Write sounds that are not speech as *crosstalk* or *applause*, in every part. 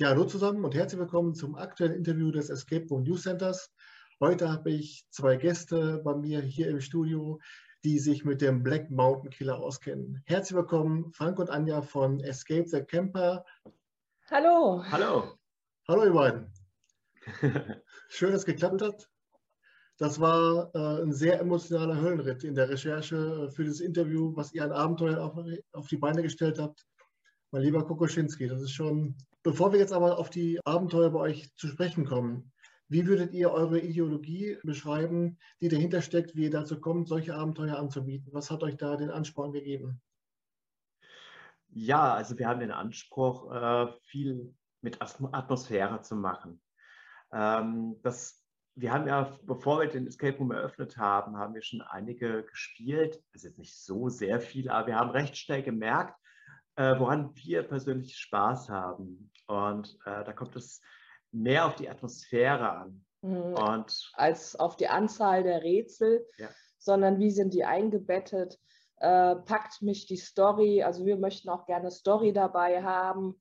Ja, hallo zusammen und herzlich willkommen zum aktuellen Interview des Escape Room News Centers. Heute habe ich zwei Gäste bei mir hier im Studio, die sich mit dem Black Mountain Killer auskennen. Herzlich willkommen, Frank und Anja von Escape the Camper. Hallo. Hallo. Hallo, ihr beiden. *laughs* Schön, dass es geklappt hat. Das war äh, ein sehr emotionaler Höllenritt in der Recherche äh, für das Interview, was ihr ein Abenteuer auf, auf die Beine gestellt habt. Mein lieber Kokoschinski, das ist schon. Bevor wir jetzt aber auf die Abenteuer bei euch zu sprechen kommen, wie würdet ihr eure Ideologie beschreiben, die dahinter steckt, wie ihr dazu kommt, solche Abenteuer anzubieten? Was hat euch da den Ansporn gegeben? Ja, also wir haben den Anspruch, äh, viel mit Atmosphäre zu machen. Ähm, das, wir haben ja, bevor wir den Escape Room eröffnet haben, haben wir schon einige gespielt. Das ist nicht so sehr viel, aber wir haben recht schnell gemerkt, äh, woran wir persönlich Spaß haben. Und äh, da kommt es mehr auf die Atmosphäre an. Mhm. Und als auf die Anzahl der Rätsel, ja. sondern wie sind die eingebettet? Äh, packt mich die Story, also wir möchten auch gerne Story dabei haben,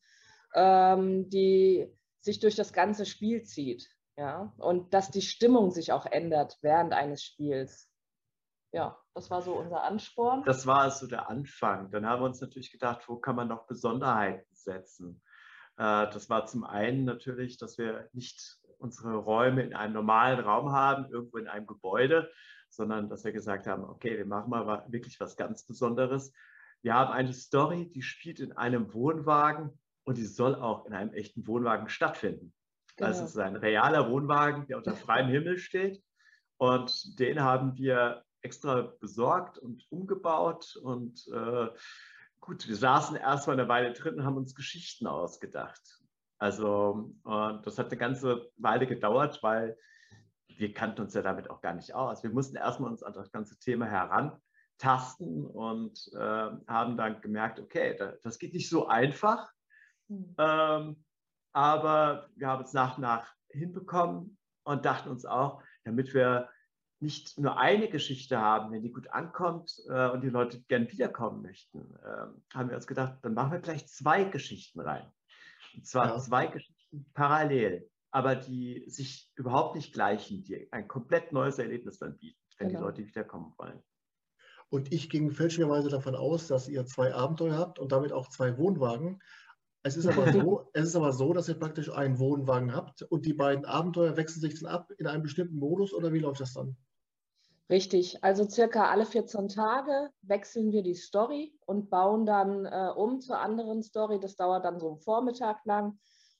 ähm, die sich durch das ganze Spiel zieht. Ja? Und dass die Stimmung sich auch ändert während eines Spiels ja, das war so unser Ansporn. Das war so der Anfang. Dann haben wir uns natürlich gedacht, wo kann man noch Besonderheiten setzen? Äh, das war zum einen natürlich, dass wir nicht unsere Räume in einem normalen Raum haben, irgendwo in einem Gebäude, sondern dass wir gesagt haben, okay, wir machen mal wirklich was ganz Besonderes. Wir haben eine Story, die spielt in einem Wohnwagen und die soll auch in einem echten Wohnwagen stattfinden. Genau. Also es ist ein realer Wohnwagen, der unter freiem Himmel steht. Und den haben wir extra besorgt und umgebaut. Und äh, gut, wir saßen erstmal eine Weile drin und haben uns Geschichten ausgedacht. Also, und das hat eine ganze Weile gedauert, weil wir kannten uns ja damit auch gar nicht aus. Wir mussten erstmal uns an das ganze Thema herantasten und äh, haben dann gemerkt, okay, das geht nicht so einfach. Mhm. Ähm, aber wir haben es nach und nach hinbekommen und dachten uns auch, damit wir nicht nur eine Geschichte haben, wenn die gut ankommt äh, und die Leute gern wiederkommen möchten, äh, haben wir uns gedacht, dann machen wir gleich zwei Geschichten rein. Und zwar ja. zwei Geschichten parallel, aber die sich überhaupt nicht gleichen, die ein komplett neues Erlebnis dann bieten, wenn genau. die Leute wiederkommen wollen. Und ich ging fälschlicherweise davon aus, dass ihr zwei Abenteuer habt und damit auch zwei Wohnwagen. Es ist, aber so, *laughs* es ist aber so, dass ihr praktisch einen Wohnwagen habt und die beiden Abenteuer wechseln sich dann ab in einem bestimmten Modus oder wie läuft das dann? Richtig, also circa alle 14 Tage wechseln wir die Story und bauen dann äh, um zur anderen Story. Das dauert dann so einen Vormittag lang.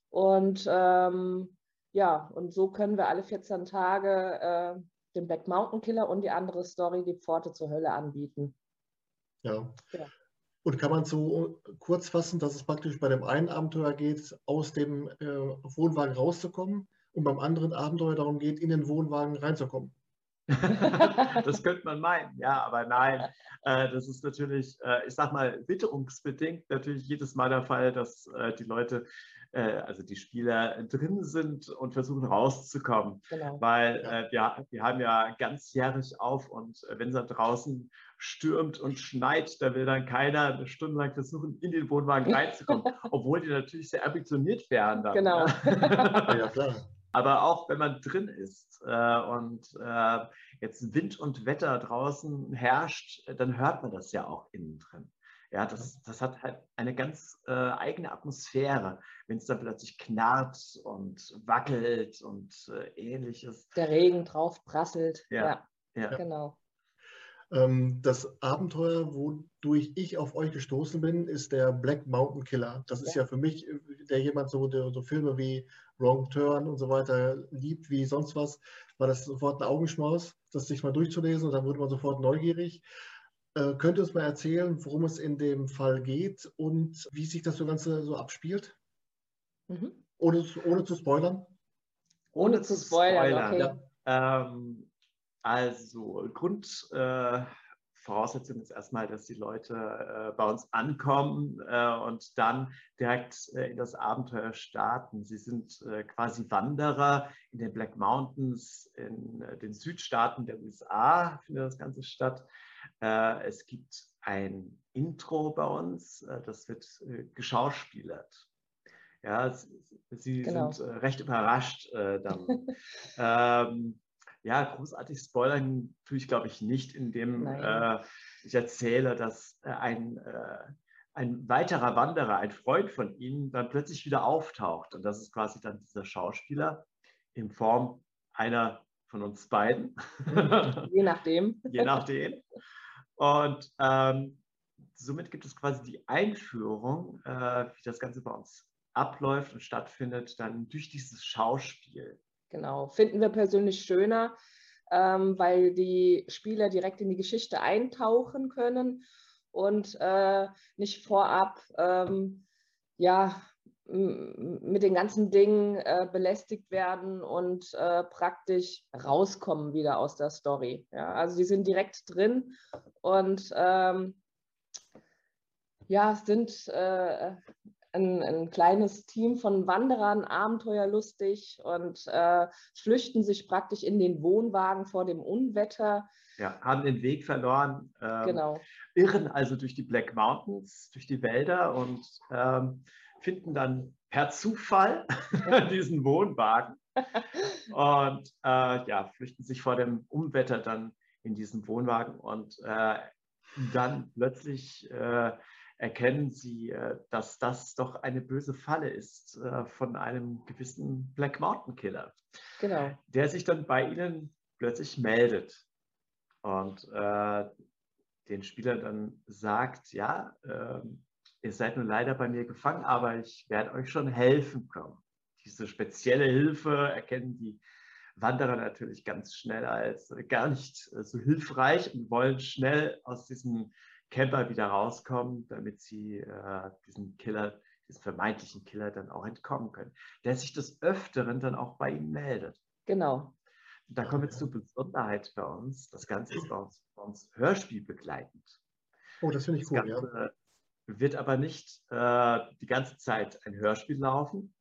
Und ähm, ja, und so können wir alle 14 Tage äh, den Black Mountain Killer und die andere Story, die Pforte zur Hölle, anbieten. Ja. ja. Und kann man so kurz fassen, dass es praktisch bei dem einen Abenteuer geht, aus dem äh, Wohnwagen rauszukommen und beim anderen Abenteuer darum geht, in den Wohnwagen reinzukommen? *laughs* das könnte man meinen, ja, aber nein. Äh, das ist natürlich, äh, ich sag mal, witterungsbedingt natürlich jedes Mal der Fall, dass äh, die Leute, äh, also die Spieler drin sind und versuchen rauszukommen. Genau. Weil äh, wir, wir haben ja ganzjährig auf und äh, wenn es da draußen stürmt und schneit, da will dann keiner eine Stunde lang versuchen, in den Wohnwagen *laughs* reinzukommen, obwohl die natürlich sehr ambitioniert wären. Dann, genau. *laughs* ja, klar. Aber auch wenn man drin ist äh, und äh, jetzt Wind und Wetter draußen herrscht, dann hört man das ja auch innen drin. Ja, das, das hat halt eine ganz äh, eigene Atmosphäre, wenn es dann plötzlich knarrt und wackelt und äh, ähnliches. Der Regen drauf prasselt. Ja, ja. ja. genau. Ähm, das Abenteuer, wodurch ich auf euch gestoßen bin, ist der Black Mountain Killer. Das ist ja, für mich, äh, der jemand so, der so Filme wie Wrong Turn und so weiter liebt, wie sonst was, war das sofort ein Augenschmaus, das sich mal durchzulesen und dann wurde man sofort neugierig. Äh, könnt ihr uns mal erzählen, worum es in dem Fall geht und wie sich das so Ganze so abspielt? Mhm. Ohne, ohne zu spoilern? Ohne, ohne zu spoilern, spoilern. okay. Ja. Ähm, also Grundvoraussetzung äh, ist erstmal, dass die Leute äh, bei uns ankommen äh, und dann direkt äh, in das Abenteuer starten. Sie sind äh, quasi Wanderer in den Black Mountains, in äh, den Südstaaten der USA findet das Ganze statt. es gibt ein Intro bei uns, das wird geschauspielert. Ja, sie genau. sind recht überrascht dann. *laughs* ähm, ja, großartig spoilern tue ich, glaube ich, nicht, indem äh, ich erzähle, dass äh, ein, äh, ein weiterer Wanderer, ein Freund von ihnen, dann plötzlich wieder auftaucht. Und das ist quasi dann dieser Schauspieler in Form einer von uns beiden. Je nachdem. *laughs* Je nachdem. Und ähm, somit gibt es quasi die Einführung, äh, wie das Ganze bei uns abläuft und stattfindet, dann durch dieses Schauspiel. Genau, finden wir persönlich schöner, ähm, weil die Spieler direkt in die Geschichte eintauchen können und äh, nicht vorab ähm, ja, mit den ganzen Dingen äh, belästigt werden und äh, praktisch rauskommen wieder aus der Story. Ja, also die sind direkt drin und ähm, ja, sind äh, ein, ein, kleines Team von Wanderern, abenteuerlustig und äh, flüchten sich praktisch in den Wohnwagen vor dem Unwetter. Ja, haben den Weg verloren. Ähm, genau. Irren also durch die Black Mountains, durch die Wälder und ähm, finden dann per Zufall ja. *laughs* diesen Wohnwagen *laughs* und äh, ja, flüchten sich vor dem Unwetter dann in diesen Wohnwagen und äh, dann plötzlich äh, erkennen sie, äh, dass das doch eine böse Falle ist äh, von einem gewissen Black Mountain Killer. Genau. Der sich dann bei ihnen plötzlich meldet und äh, den Spieler dann sagt, ja, äh, ihr seid nun leider bei mir gefangen, aber ich werde euch schon helfen können. Diese spezielle Hilfe erkennen die Wanderer natürlich ganz schnell als gar nicht so hilfreich und wollen schnell aus diesem Camper wieder rauskommen, damit sie äh, diesen Killer, diesen vermeintlichen Killer dann auch entkommen können, der sich des Öfteren dann auch bei ihnen meldet. Genau. da kommen wir zur Besonderheit bei uns. Das Ganze ist bei uns, bei uns Hörspiel begleitend. Oh, das finde ich cool. Das Ganze ja. wird aber nicht äh, die ganze Zeit ein Hörspiel laufen,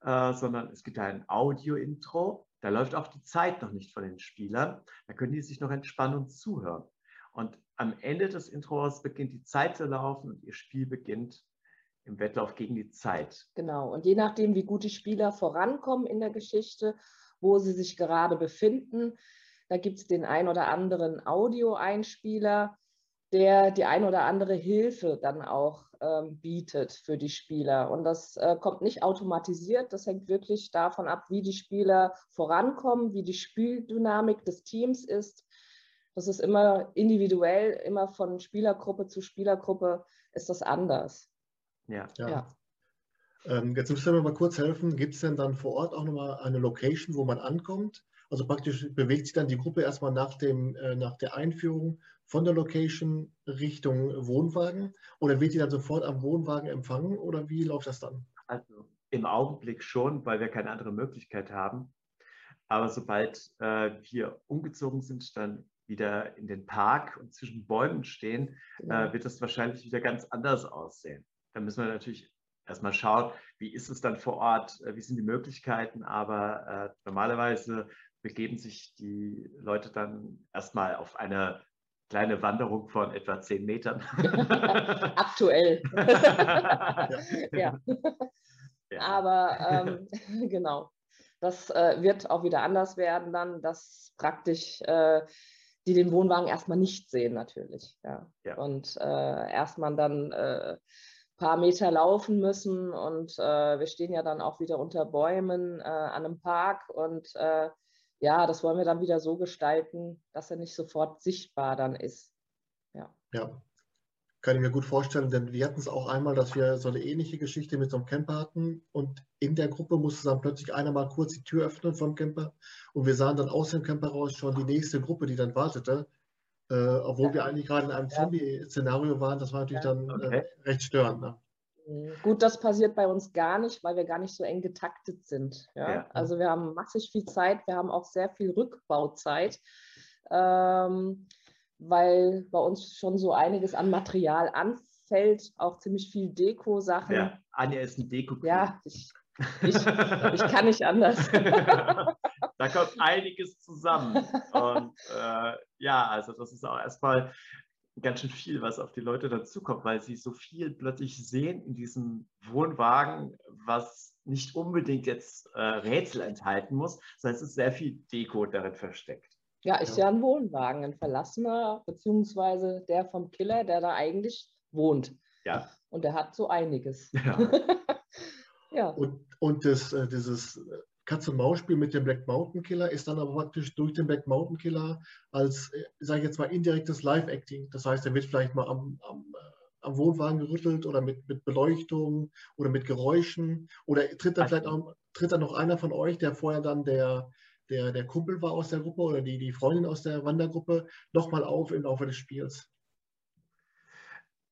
äh, sondern es gibt ein Audio-Intro. Da läuft auch die Zeit noch nicht von den Spielern. Da können die sich noch entspannen und zuhören. Und am Ende des Intros beginnt die Zeit zu laufen und ihr Spiel beginnt im Wettlauf gegen die Zeit. Genau. Und je nachdem, wie gut die Spieler vorankommen in der Geschichte, wo sie sich gerade befinden, da gibt es den ein oder anderen Audioeinspieler, der die ein oder andere Hilfe dann auch ähm, bietet für die Spieler. Und das äh, kommt nicht automatisiert, das hängt wirklich davon ab, wie die Spieler vorankommen, wie die Spieldynamik des Teams ist das ist immer individuell, immer von Spielergruppe zu Spielergruppe ist das anders. Ja. ja. ja. Ähm, jetzt müsst ihr mir mal kurz helfen. Gibt es denn dann vor Ort auch nochmal eine Location, wo man ankommt? Also praktisch bewegt sich dann die Gruppe erstmal nach, dem, äh, nach der Einführung von der Location Richtung Wohnwagen oder wird die dann sofort am Wohnwagen empfangen oder wie läuft das dann? Also im Augenblick schon, weil wir keine andere Möglichkeit haben. Aber sobald äh, wir umgezogen sind, dann wieder in den Park und zwischen Bäumen stehen, ja. äh, wird das wahrscheinlich wieder ganz anders aussehen. Da müssen wir natürlich erstmal schauen, wie ist es dann vor Ort, äh, wie sind die Möglichkeiten, aber äh, normalerweise begeben sich die Leute dann erstmal auf eine kleine Wanderung von etwa zehn Metern. *laughs* Aktuell. *laughs* ja. ja. Aber ähm, *laughs* genau. Das äh, wird auch wieder anders werden dann, dass praktisch äh, die den Wohnwagen erstmal nicht sehen natürlich. Ja. ja. Und äh, erstmal dann äh, paar Meter laufen müssen und äh, wir stehen ja dann auch wieder unter Bäumen äh, an einem Park und äh, ja, das wollen wir dann wieder so gestalten, dass er nicht sofort sichtbar dann ist. Ja. Ja, kann ich mir gut vorstellen, denn wir hatten es auch einmal, dass wir so eine ähnliche Geschichte mit so einem Camper hatten und in der Gruppe musste dann plötzlich einer mal kurz die Tür öffnen vom Camper und wir sahen dann aus dem Camper raus schon die nächste Gruppe, die dann wartete, äh, obwohl ja. wir eigentlich gerade in einem ja. Zombie-Szenario waren. Das war natürlich ja. dann äh, okay. äh, recht störend. Ne? Mhm. Gut, das passiert bei uns gar nicht, weil wir gar nicht so eng getaktet sind. Ja? Also wir haben massig viel Zeit, wir haben auch sehr viel Rückbauzeit. Ähm, weil bei uns schon so einiges an Material anfällt, auch ziemlich viel Deko-Sachen. Ja, Anja ist ein deko -Queen. Ja, ich, ich, ich, kann nicht anders. *laughs* da kommt einiges zusammen. Und äh, ja, also das ist auch erstmal ganz schön viel, was auf die Leute dazukommt, weil sie so viel plötzlich sehen in diesem Wohnwagen, was nicht unbedingt jetzt äh, Rätsel enthalten muss, sondern es ist sehr viel Deko darin versteckt. Ja, ist ja, ja ein Wohnwagen, ein verlassener, beziehungsweise der vom Killer, der da eigentlich wohnt. Ja. Und der hat so einiges. Ja. *laughs* ja. Und, und das, äh, dieses Katz-und-Maus-Spiel mit dem Black Mountain Killer ist dann aber praktisch durch den Black Mountain Killer als, äh, sage ich jetzt mal, indirektes Live-Acting. Das heißt, er wird vielleicht mal am, am, äh, am, Wohnwagen gerüttelt oder mit, mit Beleuchtung oder mit Geräuschen oder tritt dann vielleicht auch, tritt dann noch einer von euch, der vorher dann der, der, der Kumpel war aus der Gruppe oder die, die Freundin aus der Wandergruppe, nochmal auf im Laufe des Spiels?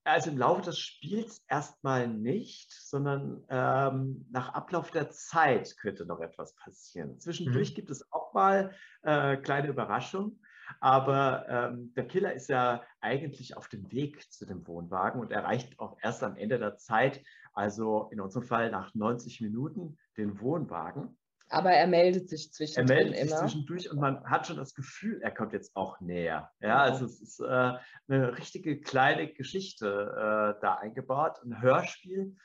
Also im Laufe des Spiels erstmal nicht, sondern ähm, nach Ablauf der Zeit könnte noch etwas passieren. Zwischendurch mhm. gibt es auch mal äh, kleine Überraschungen, aber ähm, der Killer ist ja eigentlich auf dem Weg zu dem Wohnwagen und erreicht auch erst am Ende der Zeit, also in unserem Fall nach 90 Minuten, den Wohnwagen. Aber er meldet sich zwischendurch. Er meldet sich immer. zwischendurch und man hat schon das Gefühl, er kommt jetzt auch näher. Ja, also es ist äh, eine richtige kleine Geschichte äh, da eingebaut, ein Hörspiel,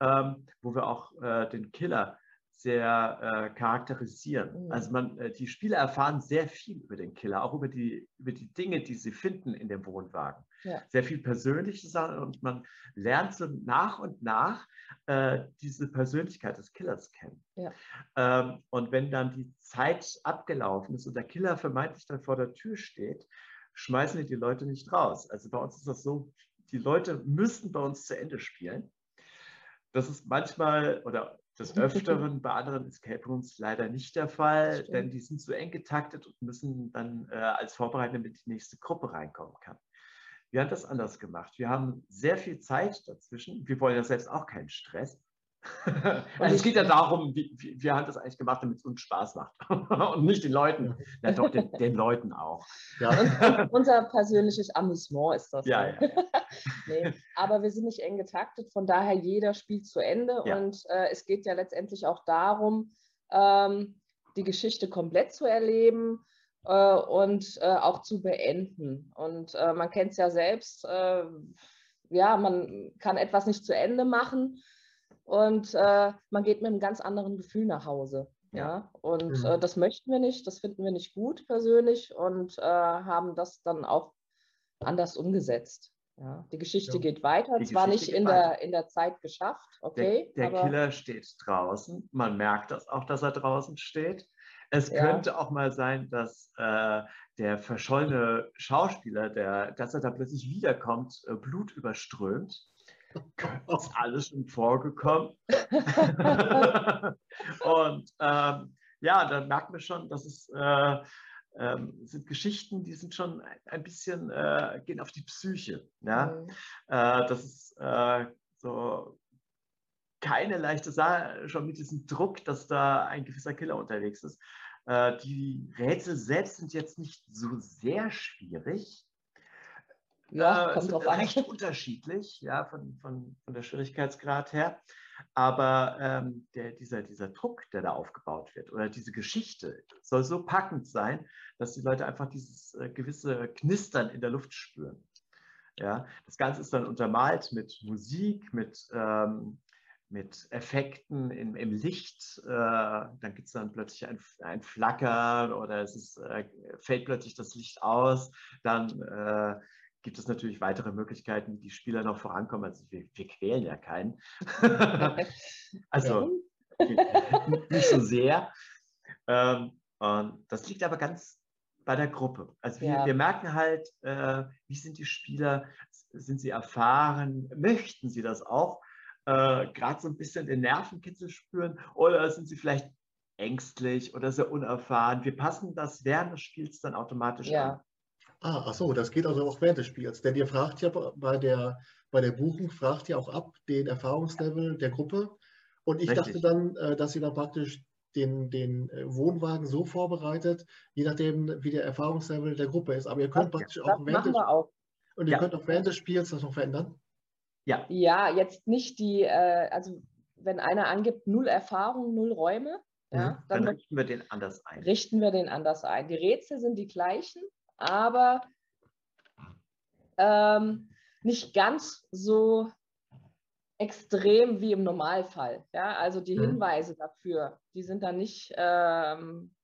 ähm, wo wir auch äh, den Killer sehr äh, charakterisieren. Mhm. Also man, äh, die Spieler erfahren sehr viel über den Killer, auch über die, über die Dinge, die sie finden in dem Wohnwagen. Ja. Sehr viel persönliche Sachen und man lernt so nach und nach äh, diese Persönlichkeit des Killers kennen. Ja. Ähm, und wenn dann die Zeit abgelaufen ist und der Killer vermeintlich dann vor der Tür steht, schmeißen die die Leute nicht raus. Also bei uns ist das so, die Leute müssen bei uns zu Ende spielen. Das ist manchmal oder des *laughs* Öfteren bei anderen Escape Rooms leider nicht der Fall, denn die sind so eng getaktet und müssen dann äh, als Vorbereitung mit die nächste Gruppe reinkommen kann. Wir haben das anders gemacht. Wir haben sehr viel Zeit dazwischen. Wir wollen ja selbst auch keinen Stress. *laughs* also es geht ja darum, wie, wie, wir haben das eigentlich gemacht, damit es uns Spaß macht *laughs* und nicht den Leuten, ja doch den, den Leuten auch. Ja. Unser persönliches Amüsement ist das. Ja, ja. *laughs* nee, aber wir sind nicht eng getaktet, von daher jeder spielt zu Ende ja. und äh, es geht ja letztendlich auch darum, ähm, die Geschichte komplett zu erleben äh, und äh, auch zu beenden. Und äh, man kennt es ja selbst, äh, ja, man kann etwas nicht zu Ende machen und äh, man geht mit einem ganz anderen Gefühl nach Hause. Ja, und mhm. äh, das möchten wir nicht, das finden wir nicht gut persönlich und haben das dann auch anders umgesetzt. Ja, die Geschichte ja. geht weiter, die zwar Geschichte nicht in der, in der Zeit geschafft, okay. Der, der Killer steht draußen, man merkt das auch, dass er draußen steht. Es ja. könnte auch mal sein, dass äh, der verschollene Schauspieler, der, dass er da plötzlich wiederkommt, äh, Blut überströmt ist alles schon vorgekommen. *laughs* und ähm, ja, dann merkt man schon, dass es äh, ähm, sind Geschichten, die sind schon ein bisschen, äh, gehen auf die Psyche. Ja? Mhm. Äh, das ist äh, so keine leichte Sache, schon mit diesem Druck, dass da ein gewisser Killer unterwegs ist. Äh, die Rätsel selbst sind jetzt nicht so sehr schwierig. Ja, äh, kommt an. recht unterschiedlich, ja, von, von, von der Schwierigkeitsgrad her. Aber ähm, der, dieser, dieser Druck, der da aufgebaut wird, oder diese Geschichte, soll so packend sein, dass die Leute einfach dieses äh, gewisse Knistern in der Luft spüren. Ja, das Ganze ist dann untermalt mit Musik, mit, ähm, mit Effekten im, im Licht. Äh, dann gibt es dann plötzlich ein, ein Flackern oder es ist, äh, fällt plötzlich das Licht aus. Dann äh, gibt es natürlich weitere Möglichkeiten, wie die Spieler noch vorankommen. Also wir, wir quälen ja keinen. *laughs* also nicht so sehr. Ähm, und das liegt aber ganz bei der Gruppe. Also wir, ja. wir merken halt, äh, wie sind die Spieler, sind sie erfahren, möchten sie das auch, äh, gerade so ein bisschen den Nervenkitzel spüren oder sind sie vielleicht ängstlich oder sehr unerfahren. Wir passen das während des Spiels dann automatisch ja. an. Ah, ach so, das geht also auch während des Spiels. Denn ihr fragt ja bei der, bei der Buchung, fragt ihr auch ab den Erfahrungslevel der Gruppe. Und ich Richtig. dachte dann, äh, dass ihr dann praktisch den, den äh, Wohnwagen so vorbereitet, je nachdem, wie der Erfahrungslevel der Gruppe ist. Aber ihr könnt praktisch auch während, des, auch. Und ihr ja. könnt auch während des Spiels das noch verändern? Ja. Ja, jetzt nicht die, äh, also wenn einer angibt, null Erfahrung, null Räume, ja, mhm. dann, dann richten wir den anders ein. Richten wir den anders ein. Die Rätsel sind die gleichen, aber ähm, nicht ganz so extrem wie im Normalfall. Ja, also die mhm. Hinweise dafür, die sind da nicht ähm,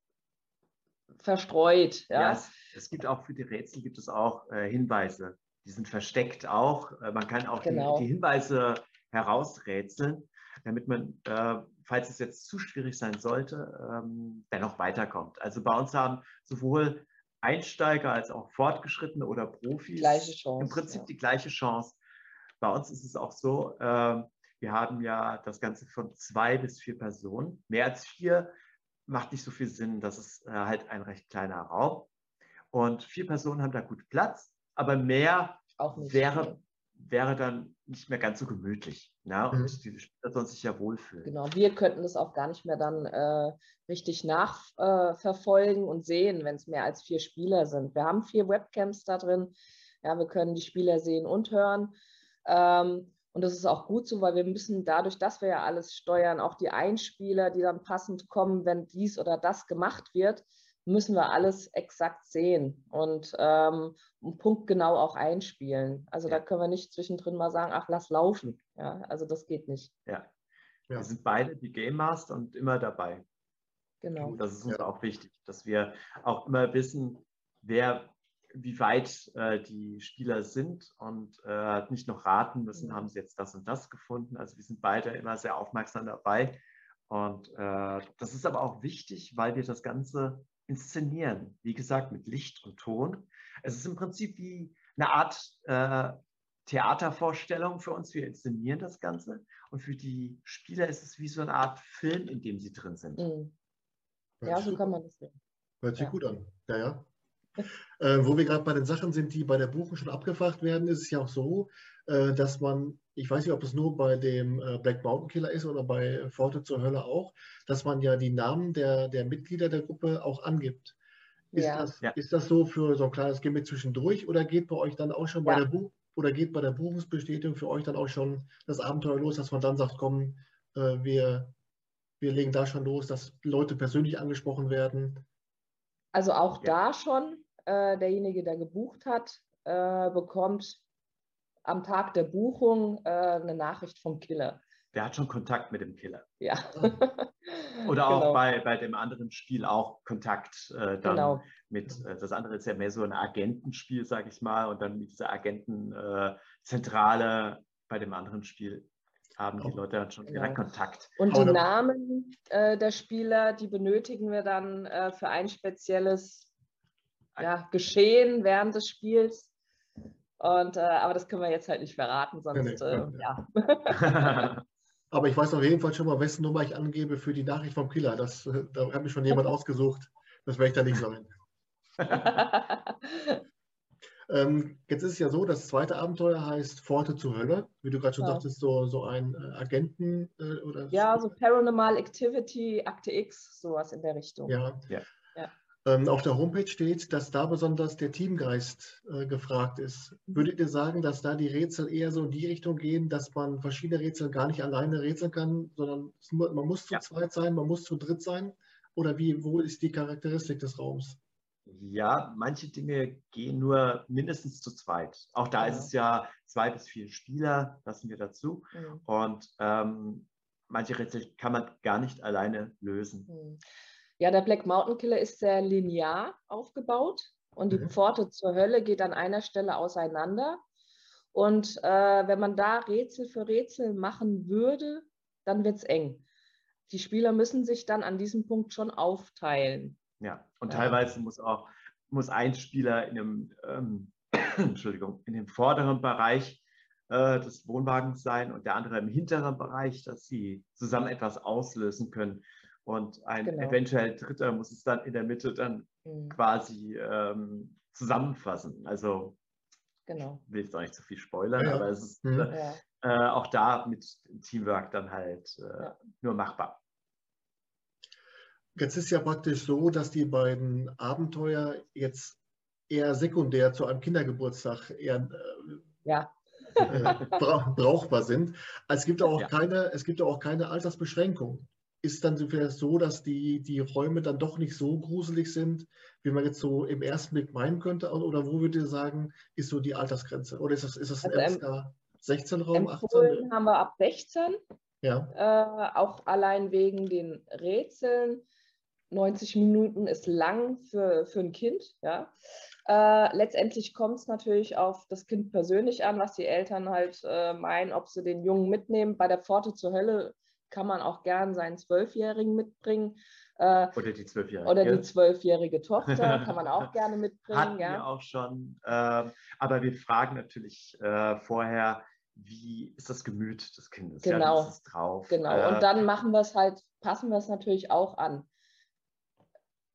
verstreut. Ja? ja es, es, gibt auch für die Rätsel gibt es auch äh, Hinweise. Die sind versteckt auch. Äh, man kann auch genau. die, die, Hinweise herausrätseln, damit man, äh, falls es jetzt zu schwierig sein sollte, ähm, dennoch weiterkommt. Also bei uns haben sowohl Einsteiger als auch Fortgeschrittene oder Profis Chance, im Prinzip ja. die gleiche Chance. Bei uns ist es auch so, äh, wir haben ja das Ganze von zwei bis vier Personen. Mehr als vier macht nicht so viel Sinn. Das ist äh, halt ein recht kleiner Raum. Und vier Personen haben da gut Platz, aber mehr wäre, wäre dann nicht mehr ganz so gemütlich. Ne? Und mhm. die Spieler sollen sich ja wohlfühlen. Genau, wir könnten das auch gar nicht mehr dann äh, richtig nachverfolgen äh, und sehen, wenn es mehr als vier Spieler sind. Wir haben vier Webcams da drin. Ja, wir können die Spieler sehen und hören. Ähm, und das ist auch gut so, weil wir müssen dadurch, dass wir ja alles steuern, auch die Einspieler, die dann passend kommen, wenn dies oder das gemacht wird, müssen wir alles exakt sehen und ähm, punktgenau auch einspielen. Also ja. da können wir nicht zwischendrin mal sagen, ach, lass laufen. Ja, also das geht nicht. Ja. ja. Wir sind beide die Game Master und immer dabei. Genau. Das ist uns ja. auch wichtig, dass wir auch immer wissen, wer wie weit äh, die Spieler sind und äh, nicht noch raten müssen, mhm. haben sie jetzt das und das gefunden. Also wir sind beide immer sehr aufmerksam dabei. Und äh, das ist aber auch wichtig, weil wir das Ganze inszenieren. Wie gesagt, mit Licht und Ton. Es ist im Prinzip wie eine Art äh, Theatervorstellung für uns. Wir inszenieren das Ganze. Und für die Spieler ist es wie so eine Art Film, in dem sie drin sind. Mhm. Ja, so kann man das sehen. Hört sich ja. gut an. Ja, ja. *laughs* Äh, wo wir gerade bei den Sachen sind, die bei der Buchung schon abgefragt werden, ist es ja auch so, dass man, ich weiß nicht, ob es nur bei dem äh, Black Mountain Killer ist oder bei Pforte zur Hölle auch, dass man ja die Namen der, der Mitglieder der Gruppe auch angibt. Ist, ja. das, ja. ist das so für so ein kleines Gimmick zwischendurch oder geht bei euch dann auch schon bei ja. der Buch oder geht bei der Buchungsbestätigung für euch dann auch schon das Abenteuer los, dass man dann sagt, komm, äh, wir, wir legen da schon los, dass Leute persönlich angesprochen werden? Also auch da schon äh, derjenige, der gebucht hat, äh, bekommt am Tag der Buchung äh, eine Nachricht vom Killer. Der hat schon Kontakt mit dem Killer. Ja. *laughs* Oder auch genau. bei, bei dem anderen Spiel auch Kontakt äh, dann genau. mit, äh, das andere ist ja mehr so ein Agentenspiel, sage ich mal, und dann mit dieser Agentenzentrale bei dem anderen Spiel haben die Leute dann schon genau. direkt Kontakt. Und die Namen äh, der Spieler, die benötigen wir dann äh, für ein spezielles ja, geschehen während des Spiels. Und, äh, aber das können wir jetzt halt nicht verraten, sonst nee, nee, äh, ja. *laughs* *laughs* aber ich weiß auf jeden Fall schon mal, wessen Nummer ich angebe für die Nachricht vom Killer. Das, äh, da hat mich schon jemand *laughs* ausgesucht. Das werde ich da nicht sein. ähm, jetzt ist es ja so, das zweite Abenteuer heißt Pforte zur Hölle. Wie du gerade schon ja. sagtest, so, so ein äh, Agenten äh, oder. Ja, so Paranormal Activity, Akte X, sowas in der Richtung. Ja. ja. Ähm, auf der Homepage steht, dass da besonders der Teamgeist äh, gefragt ist. Würdet ihr sagen, dass da die Rätsel eher so in die Richtung gehen, dass man verschiedene Rätsel gar nicht alleine rätseln kann, sondern man muss zu ja. zweit sein, man muss zu dritt sein? Oder wie, wo ist die Charakteristik des Raums? Ja, manche Dinge gehen nur mindestens zu zweit. Auch da ja. ist es ja zwei bis vier Spieler, lassen wir dazu. Mhm. Und ähm, manche Rätsel kann man gar nicht alleine lösen. Ja, der Black Mountain Killer ist sehr linear aufgebaut und die mhm. Pforte zur Hölle geht an einer Stelle auseinander. Und äh, wenn man da Rätsel für Rätsel machen würde, dann wird es eng. Die Spieler müssen sich dann an diesem Punkt schon aufteilen. Ja, und ja. teilweise muss auch muss ein Spieler in dem, ähm, *coughs* Entschuldigung, in dem vorderen Bereich äh, des Wohnwagens sein und der andere im hinteren Bereich, dass sie zusammen etwas auslösen können. Und ein genau. eventuell Dritter muss es dann in der Mitte dann mhm. quasi ähm, zusammenfassen. Also genau. ich will jetzt auch nicht zu viel spoilern, ja. aber es ist mhm. äh, äh, auch da mit Teamwork dann halt äh, ja. nur machbar. Jetzt ist ja praktisch so, dass die beiden Abenteuer jetzt eher sekundär zu einem Kindergeburtstag eher äh, ja. Äh, brauchbar sind. Es gibt auch ja. keine, es gibt auch keine Altersbeschränkung. Ist dann vielleicht so, dass die, die Räume dann doch nicht so gruselig sind, wie man jetzt so im ersten Blick meinen könnte? Oder wo würdet ihr sagen, ist so die Altersgrenze? Oder ist das, ist das ein also FSK 16 Raum? 18? haben wir ab 16. Ja. Äh, auch allein wegen den Rätseln. 90 Minuten ist lang für, für ein Kind. Ja. Äh, letztendlich kommt es natürlich auf das Kind persönlich an, was die Eltern halt äh, meinen, ob sie den Jungen mitnehmen. Bei der Pforte zur Hölle kann man auch gern seinen Zwölfjährigen mitbringen. Äh, oder die zwölfjährige. Oder die zwölfjährige *laughs* Tochter kann man auch gerne mitbringen. Hatten ja. wir auch schon. Ähm, aber wir fragen natürlich äh, vorher, wie ist das Gemüt des Kindes? Genau. Ja, drauf? Genau. Äh, Und dann machen wir es halt, passen wir es natürlich auch an.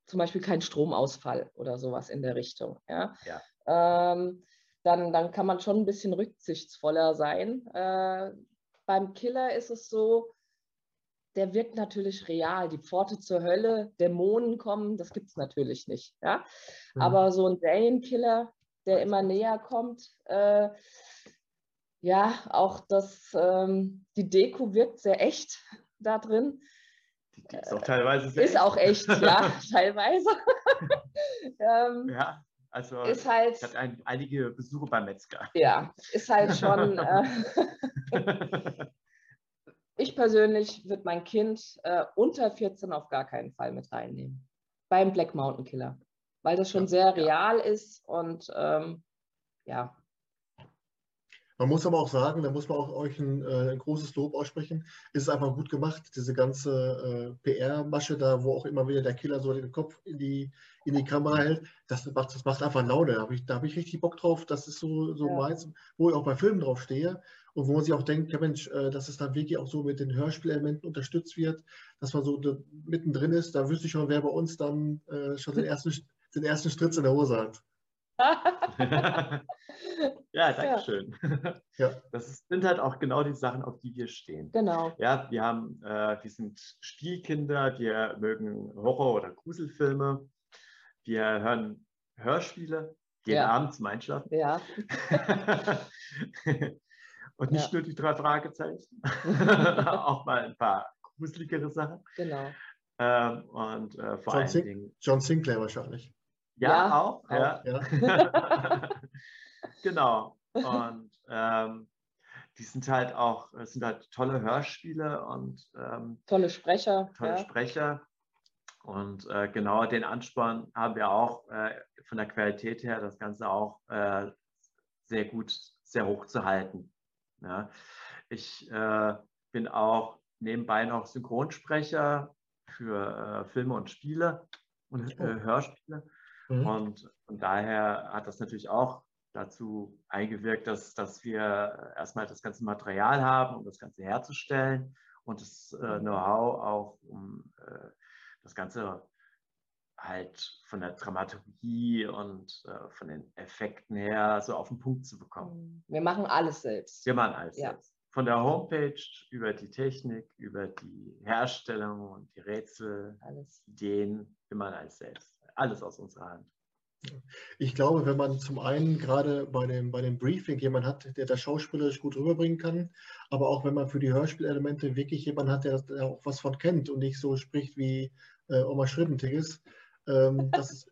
Zum Beispiel kein Stromausfall oder sowas in der Richtung. Ja. ja. Ähm, dann, dann kann man schon ein bisschen rücksichtsvoller sein. Beim Killer ist es so, der wirkt natürlich real. Die Pforte zur Hölle, Dämonen kommen, das gibt es natürlich nicht. Ja? Mhm. Aber so ein Serienkiller, der immer näher kommt, äh, ja, auch das, ähm, die Deko wirkt sehr echt da drin. Die, die ist auch teilweise sehr Ist echt. auch echt, *laughs* ja, teilweise. *laughs* ähm, ja, also ist halt, ich hatte ein, einige Besuche beim Metzger. Ja, ist halt schon. Äh, *laughs* ich persönlich würde mein Kind äh, unter 14 auf gar keinen Fall mit reinnehmen. Beim Black Mountain Killer. Weil das schon ja, sehr real ja. ist und ähm, ja. Man muss aber auch sagen, da muss man auch euch ein, äh, ein großes Lob aussprechen. Es ist einfach gut gemacht, diese ganze äh, PR-Masche da, wo auch immer wieder der Killer so den Kopf in die, in die Kamera hält. Das macht, das macht einfach Laune. Da habe ich, hab ich richtig Bock drauf. Das ist so, so ja. meins, wo ich auch bei Filmen drauf stehe und wo man sich auch denkt, ja Mensch, äh, dass es dann wirklich auch so mit den Hörspielelementen unterstützt wird, dass man so mittendrin ist, da wüsste ich schon, wer bei uns dann äh, schon den ersten, den ersten Stritz in der Hose hat. *laughs* ja, danke schön. *laughs* Ja. Das sind halt auch genau die Sachen, auf die wir stehen. Genau. Ja, wir haben, äh, wir sind Spielkinder, wir mögen Horror- oder Gruselfilme. Wir hören Hörspiele jeden ja. Abend zum Einschlafen. Ja. *laughs* Und nicht ja. nur die drei Fragezeichen, *laughs* *laughs* auch mal ein paar gruseligere Sachen. Genau. Ähm, und äh, vor John allen Sin Dingen. John Sinclair wahrscheinlich. Ja, ja auch. auch. Ja. ja. *laughs* genau. Und ähm, die sind halt auch, es sind halt tolle Hörspiele und ähm, tolle Sprecher. Tolle Sprecher. Und äh, genau den Ansporn haben wir auch äh, von der Qualität her, das Ganze auch äh, sehr gut, sehr hoch zu halten. Ja. Ich äh, bin auch nebenbei noch Synchronsprecher für äh, Filme und Spiele und äh, oh. Hörspiele. Mhm. Und, und daher hat das natürlich auch dazu eingewirkt, dass, dass wir erstmal das ganze Material haben, um das Ganze herzustellen und das äh, Know-how auch, um äh, das Ganze halt von der Dramaturgie und äh, von den Effekten her so auf den Punkt zu bekommen. Mhm. Wir machen alles selbst. Wir machen alles ja. selbst. Von der Homepage über die Technik, über die Herstellung und die Rätsel, alles. Ideen, wir machen alles selbst. Alles aus unserer Hand. Ich glaube, wenn man zum einen gerade bei dem, bei dem Briefing jemanden hat, der das schauspielerisch gut rüberbringen kann, aber auch wenn man für die Hörspielelemente wirklich jemanden hat, der, der auch was von kennt und nicht so spricht wie äh, Oma Schribbentiges, ähm, dass, es,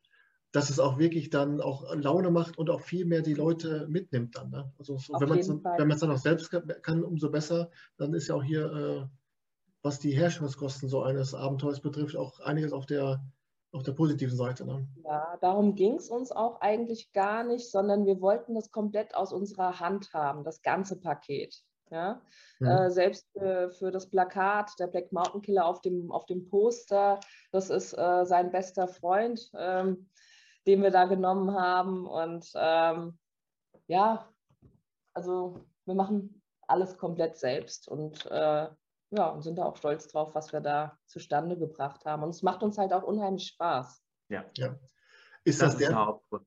dass es auch wirklich dann auch Laune macht und auch viel mehr die Leute mitnimmt dann. Ne? Also so, wenn man es dann auch selbst kann, umso besser. Dann ist ja auch hier, äh, was die Herstellungskosten so eines Abenteuers betrifft, auch einiges auf der auf der positiven Seite. Ne? Ja, darum ging es uns auch eigentlich gar nicht, sondern wir wollten das komplett aus unserer Hand haben, das ganze Paket. Ja? Mhm. Äh, selbst für, für, das Plakat, der Black Mountain Killer auf dem, auf dem Poster, das ist äh, sein bester Freund, ähm, den wir da genommen haben. Und ähm, ja, also wir machen alles komplett selbst und äh, ja, und sind da auch stolz drauf, was wir da zustande gebracht haben. Und es macht uns halt auch unheimlich Spaß. Ja. ja. Ist das, das der Hauptgrund?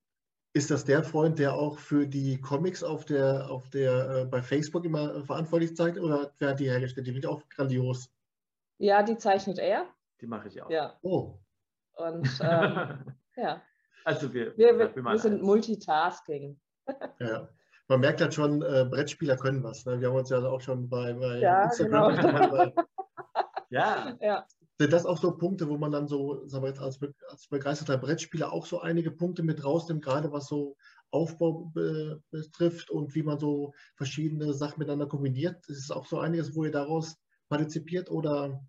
Ist das der Freund, der auch für die Comics auf der, auf der, äh, bei Facebook immer verantwortlich zeigt oder wer hat die hergestellt? Die sind auch grandios. Ja, die zeichnet er. Die mache ich auch. Ja. Oh. Und *laughs* ähm, ja. Also wir, wir, wir, wir sind Multitasking. *laughs* ja. Man merkt halt schon, äh, Brettspieler können was. Ne? Wir haben uns ja auch schon bei, bei ja, Instagram genau. *laughs* ja. ja. Sind das auch so Punkte, wo man dann so, sagen wir jetzt als, als begeisterter Brettspieler auch so einige Punkte mit rausnimmt, gerade was so Aufbau betrifft und wie man so verschiedene Sachen miteinander kombiniert? Ist es auch so einiges, wo ihr daraus partizipiert oder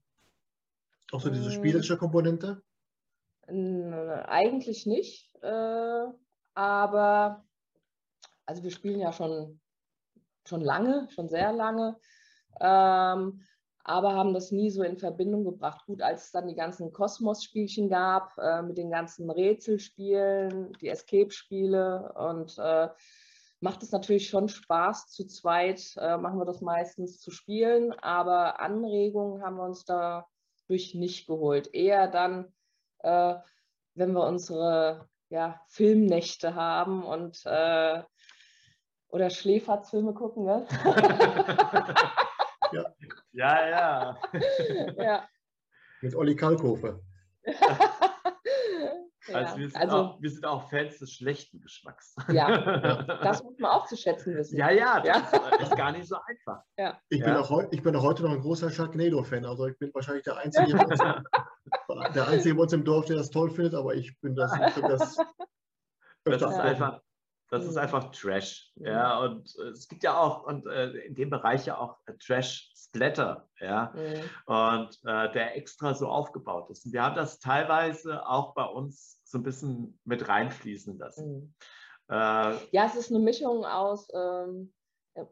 auch so diese mm. spielerische Komponente? Eigentlich nicht, äh, aber also wir spielen ja schon, schon lange, schon sehr lange. Ähm, aber haben das nie so in Verbindung gebracht. Gut, als es dann die ganzen Kosmos-Spielchen gab, äh, mit den ganzen Rätselspielen, die Escape-Spiele und äh, macht es natürlich schon Spaß, zu zweit äh, machen wir das meistens zu spielen, aber Anregungen haben wir uns dadurch nicht geholt. Eher dann, äh, wenn wir unsere ja, Filmnächte haben und äh, oder Schläferzfilme gucken, ne? *laughs* *laughs* Ja, ja. *laughs* ja. Mit Olli Kalkofe. *laughs* Also, wir sind, also auch, wir, sind auch, Fans des schlechten Geschmacks. Ja, *laughs* das muss man auch zu schätzen wissen. Ja, ja, das ja. Ist, ist, gar nicht so einfach. Ja. Ich, Bin auch, ich bin auch heute noch ein großer Sharknado-Fan. Also ich bin wahrscheinlich der Einzige, uns, der Einzige bei uns im Dorf, der das toll findet, aber ich bin das. Ich das, das ist einfach, das ist mhm. einfach Trash. Ja, und äh, es gibt ja auch und äh, in dem Bereich ja auch äh, Trash Splatter, ja, mhm. und äh, der extra so aufgebaut ist. Und wir haben das teilweise auch bei uns so ein bisschen mit reinfließen lassen. Mhm. Äh, ja, es ist eine Mischung aus ähm,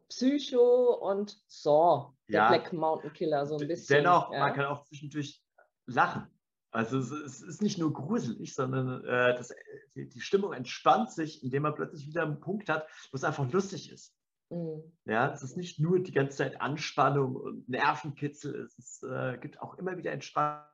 Psycho und Saw, der ja, Black Mountain Killer, so ein bisschen. Dennoch, ja. man kann auch zwischendurch lachen. Also es, ist nicht nur gruselig, sondern äh, das, die, die, Stimmung entspannt sich, indem man plötzlich wieder einen Punkt hat, wo es einfach lustig ist. Mhm. Ja, es ist nicht nur die ganze Zeit Anspannung und Nervenkitzel, es ist, äh, gibt auch immer wieder Entspannung,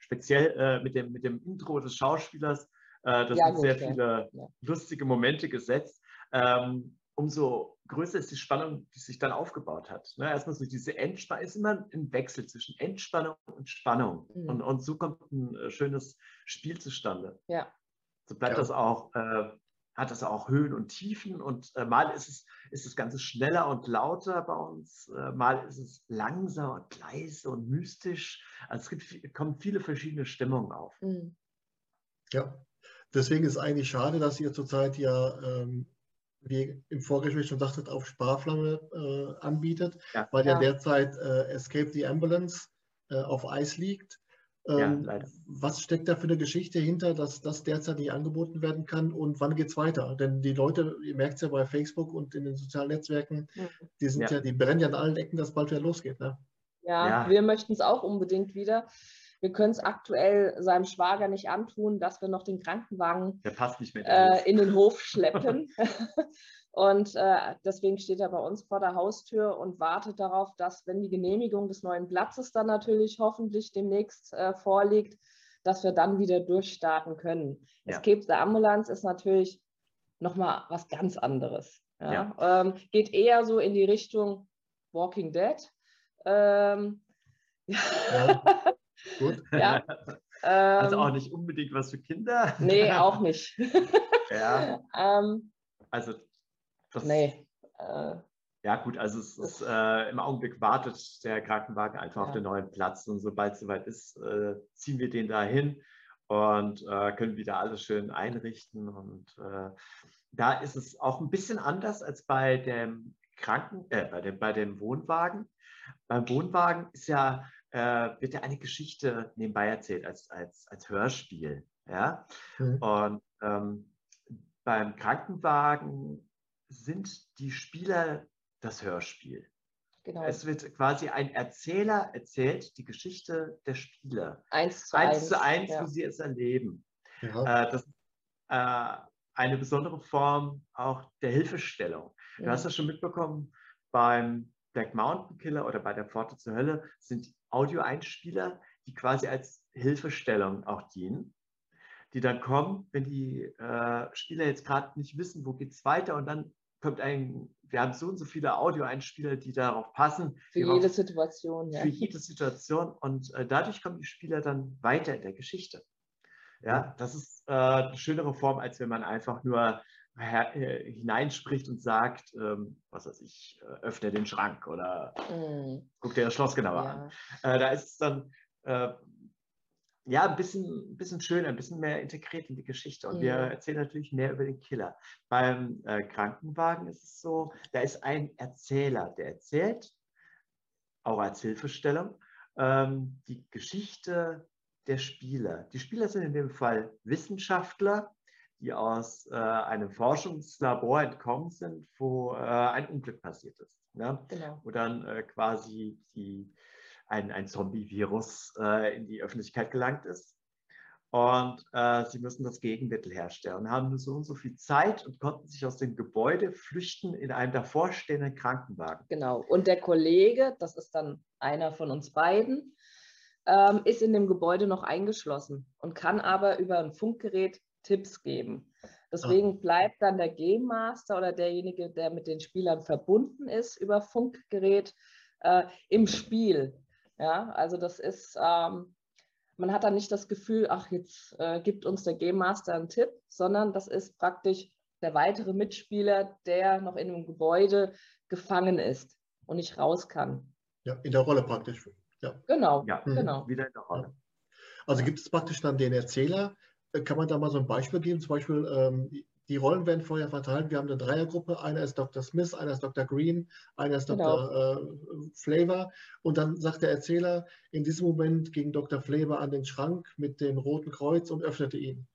speziell äh, mit, dem, mit dem Intro des Schauspielers. Äh, da ja, sind sehr viele ja. lustige Momente gesetzt. Ähm, umso größer ist die Spannung, die sich dann aufgebaut hat. Ne? Erstmal so diese Entspannung, ist immer ein Wechsel zwischen Entspannung und Spannung. Mhm. Und, und so kommt ein äh, schönes Spiel zustande. Ja. So bleibt ja. das auch, äh, hat das auch Höhen und Tiefen und äh, mal ist es, ist das Ganze schneller und lauter bei uns, äh, mal ist es langsam und leise und mystisch. Also es gibt, kommen viele verschiedene Stimmungen auf. Mhm. Ja, deswegen ist es eigentlich schade, dass ihr zurzeit ja ähm, wie im Vorgespräch schon sagtet, auf Sparflamme äh, anbietet, ja. weil ja, ja derzeit äh, Escape the Ambulance äh, auf Eis liegt. Ähm, ja, was steckt da für eine Geschichte hinter, dass das derzeit nicht angeboten werden kann und wann geht es weiter? Denn die Leute, ihr merkt es ja bei Facebook und in den sozialen Netzwerken, die sind ja. die brennen ja an allen Ecken, dass bald wieder losgeht. Ne? Ja, wir möchten es auch unbedingt wieder. Wir können es aktuell seinem Schwager nicht antun, dass wir noch den Krankenwagen äh, in den Hof *laughs* schleppen. *laughs* und äh, deswegen steht er bei uns vor der Haustür und wartet darauf, dass, wenn die Genehmigung des neuen Platzes dann natürlich hoffentlich demnächst äh, vorliegt, dass wir dann wieder durchstarten können. Ja. Escape the Ambulance ist natürlich nochmal was ganz anderes. Ja? Ja. Ähm, geht eher so in die Richtung Walking Dead. Ähm, *laughs* ja. Gut. Ja. *laughs* also auch ähm, nicht unbedingt was für Kinder? Nee, *laughs* auch nicht. *laughs* ja. Ähm, also das, nee. Äh, ja gut, also es ist, äh, im Augenblick wartet der Krankenwagen einfach ja. auf den neuen Platz und sobald es soweit ist, äh, ziehen wir den da hin und äh, können wieder alles schön einrichten und äh, da ist es auch ein bisschen anders als bei dem Kranken, äh, bei dem, bei dem Wohnwagen. Beim Wohnwagen ist ja äh, wird ja eine Geschichte nebenbei erzählt als, als, als Hörspiel. Ja? Mhm. Und ähm, beim Krankenwagen sind die Spieler das Hörspiel. Genau. Es wird quasi ein Erzähler erzählt die Geschichte der Spieler. Eins zu eins, eins, zu eins ja. wie sie es erleben. Ja. Äh, das ist äh, eine besondere Form auch der Hilfestellung. Du ja. hast das schon mitbekommen, beim Black Mountain Killer oder bei der Pforte zur Hölle sind Audioeinspieler, die quasi als Hilfestellung auch dienen, die dann kommen, wenn die äh, Spieler jetzt gerade nicht wissen, wo geht es weiter und dann kommt ein, wir haben so und so viele Audioeinspieler, die darauf passen. Für jede auf, Situation, ja. Für jede Situation und äh, dadurch kommen die Spieler dann weiter in der Geschichte. Ja, das ist äh, eine schönere Form, als wenn man einfach nur hineinspricht und sagt, ähm, was weiß ich, äh, öffne den Schrank oder mm. guck dir das Schloss genauer ja. an. Äh, da ist es dann äh, ja ein bisschen, ein bisschen schöner, ein bisschen mehr integriert in die Geschichte. Und mm. wir erzählen natürlich mehr über den Killer. Beim äh, Krankenwagen ist es so, da ist ein Erzähler, der erzählt, auch als Hilfestellung, ähm, die Geschichte der Spieler. Die Spieler sind in dem Fall Wissenschaftler, die aus äh, einem Forschungslabor entkommen sind, wo äh, ein Unglück passiert ist. Ne? Genau. Wo dann äh, quasi die, ein, ein Zombie-Virus äh, in die Öffentlichkeit gelangt ist. Und äh, sie müssen das Gegenmittel herstellen und haben so und so viel Zeit und konnten sich aus dem Gebäude flüchten in einem davorstehenden Krankenwagen. Genau. Und der Kollege, das ist dann einer von uns beiden, ähm, ist in dem Gebäude noch eingeschlossen und kann aber über ein Funkgerät Tipps geben. Deswegen ah. bleibt dann der Game Master oder derjenige, der mit den Spielern verbunden ist über Funkgerät äh, im Spiel. Ja, also das ist, ähm, man hat dann nicht das Gefühl, ach, jetzt äh, gibt uns der Game Master einen Tipp, sondern das ist praktisch der weitere Mitspieler, der noch in einem Gebäude gefangen ist und nicht raus kann. Ja, in der Rolle praktisch. Ja. Genau, ja, genau. Wieder in der Rolle. Also gibt es praktisch dann den Erzähler, äh, kann man da mal so ein Beispiel geben? Zum Beispiel, ähm, die Rollen werden vorher verteilt. Wir haben eine Dreiergruppe. Einer ist Dr. Smith, einer ist Dr. Green, einer ist genau. Dr. Äh, Flavor. Und dann sagt der Erzähler in diesem Moment gegen Dr. Flavor an den Schrank mit dem roten Kreuz und öffnete ihn.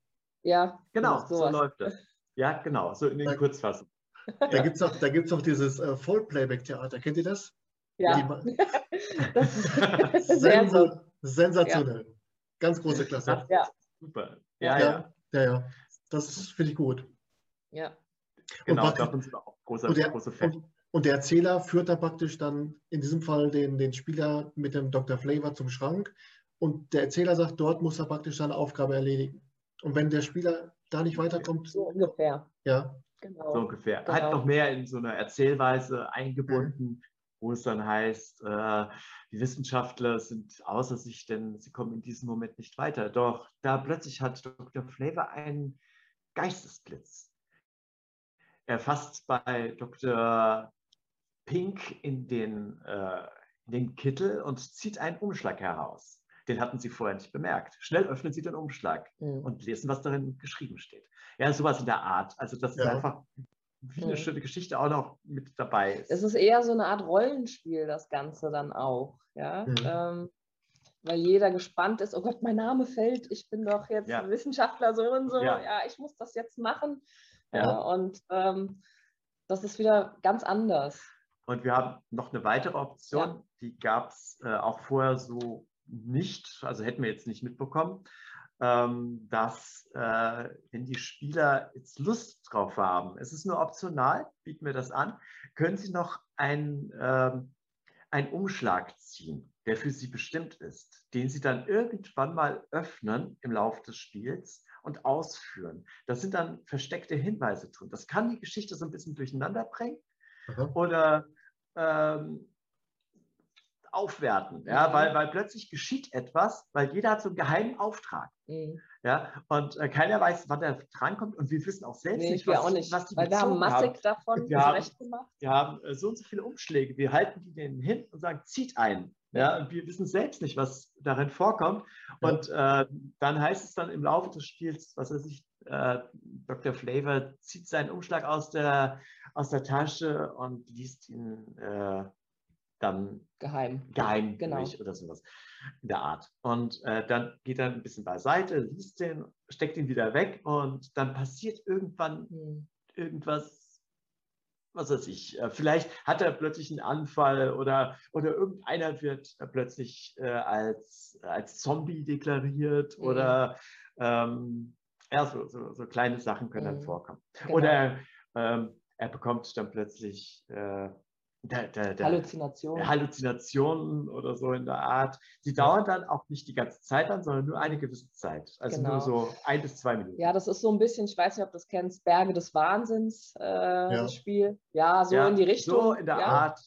Ja, genau, so läuft das. Ja, genau, so in den da, Kurzfassungen. *laughs* Da gibt es auch, auch dieses äh, Vollplayback-Theater. Kennt ihr das? Ja. *laughs* das ist *laughs* Sensa sensationell. Ja. Ganz große Klasse. Ja. Super. Ja, ja. Ja, ja. Das finde ich gut. Ja. Genau, und davon sind auch große, und der, große Fans. Und, und, der Erzähler führt da praktisch dann in diesem Fall den, den Spieler mit dem Dr. Flavor zum Schrank und der Erzähler sagt, dort muss er praktisch seine Aufgabe erledigen. Und wenn der Spieler da nicht weiterkommt. So ungefähr. Ja. Genau. So ungefähr. Genau. Hat noch mehr in so einer Erzählweise eingebunden. Wo es dann heißt, äh, die Wissenschaftler sind außer sich, denn sie kommen in diesem Moment nicht weiter. Doch da plötzlich hat Dr. Flavor einen Geistesblitz. Er fasst bei Dr. Pink in den, äh, in den Kittel und zieht einen Umschlag heraus. Den hatten sie vorher nicht bemerkt. Schnell öffnen sie den Umschlag mhm. und lesen, was darin geschrieben steht. Ja, sowas in der Art. Also das ja. ist einfach wie eine mhm. schöne Geschichte auch noch mit dabei ist. Es ist eher so eine Art Rollenspiel, das Ganze dann auch. Ja? Mhm. Ähm, weil jeder gespannt ist, oh Gott, mein Name fällt, ich bin doch jetzt ja. Wissenschaftler so und so, ja. ja. ich muss das jetzt machen. Ja. und ähm, das ist wieder ganz anders. Und wir haben noch eine weitere Option, die gab es äh, auch vorher so nicht, also hätten wir jetzt nicht mitbekommen, ähm, dass äh, wenn die Spieler jetzt Lust drauf haben, es ist nur optional, bieten wir das an, können sie noch ein, ähm, einen Umschlag ziehen der für sie bestimmt ist, den sie dann irgendwann mal öffnen im Laufe des Spiels und ausführen. Da sind dann versteckte Hinweise drin. Das kann die Geschichte so ein bisschen durcheinander bringen Aha. oder ähm, aufwerten, ja, mhm. weil, weil plötzlich geschieht etwas, weil jeder hat so einen geheimen Auftrag. Mhm. Ja, und äh, keiner weiß, wann der drankommt und wir wissen auch selbst nee, nicht, was, auch nicht, was die Weil wir haben massig haben. davon wir haben, gemacht. Wir haben äh, so und so viele Umschläge, wir halten die denen hin und sagen, zieht einen. Ja, und wir wissen selbst nicht, was darin vorkommt. Und äh, dann heißt es dann im Laufe des Spiels, was weiß ich, äh, Dr. Flavor zieht seinen Umschlag aus der, aus der Tasche und liest ihn äh, dann geheim, geheim genau. oder sowas in der Art. Und äh, dann geht er ein bisschen beiseite, liest den, steckt ihn wieder weg und dann passiert irgendwann mhm. irgendwas was weiß ich, äh, vielleicht hat er plötzlich einen Anfall oder, oder irgendeiner wird plötzlich äh, als, als Zombie deklariert mhm. oder ähm, ja, so, so, so, kleine Sachen können mhm. dann vorkommen. Genau. Oder ähm, er bekommt dann plötzlich äh, der, der, der Halluzinationen. Halluzinationen oder so in der Art. Die dauern dann auch nicht die ganze Zeit an, sondern nur eine gewisse Zeit. Also genau. nur so ein bis zwei Minuten. Ja, das ist so ein bisschen, ich weiß nicht, ob du das kennst, Berge des Wahnsinns, äh, ja. das Spiel. Ja, so ja, in die Richtung. So in der ja. Art,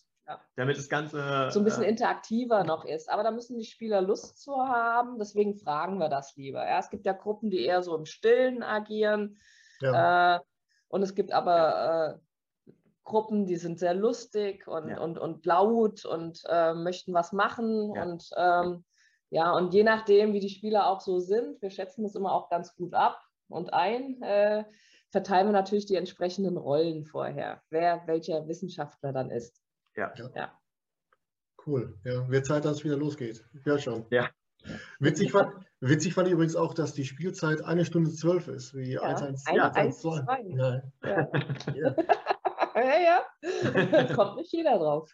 damit das Ganze. So ein bisschen äh, interaktiver noch ist. Aber da müssen die Spieler Lust zu haben, deswegen fragen wir das lieber. Ja, es gibt ja Gruppen, die eher so im Stillen agieren. Ja. Äh, Und es gibt aber äh, Gruppen, die sind sehr lustig und, ja. und, und laut und äh, möchten was machen. Ja. Und ähm, ja, und je nachdem, wie die Spieler auch so sind, wir schätzen das immer auch ganz gut ab und ein, äh, verteilen wir natürlich die entsprechenden Rollen vorher, wer welcher Wissenschaftler dann ist. Ja. ja. Cool. Ja, wird Zeit, dass es wieder losgeht. Ja, schon. Ja. Witzig fand, witzig fand ich übrigens auch, dass die Spielzeit eine Stunde zwölf ist, wie ja, 112. Ja, 112. *laughs* Ja. Ja. ja. Ja, ja. *laughs* Kommt nicht jeder drauf.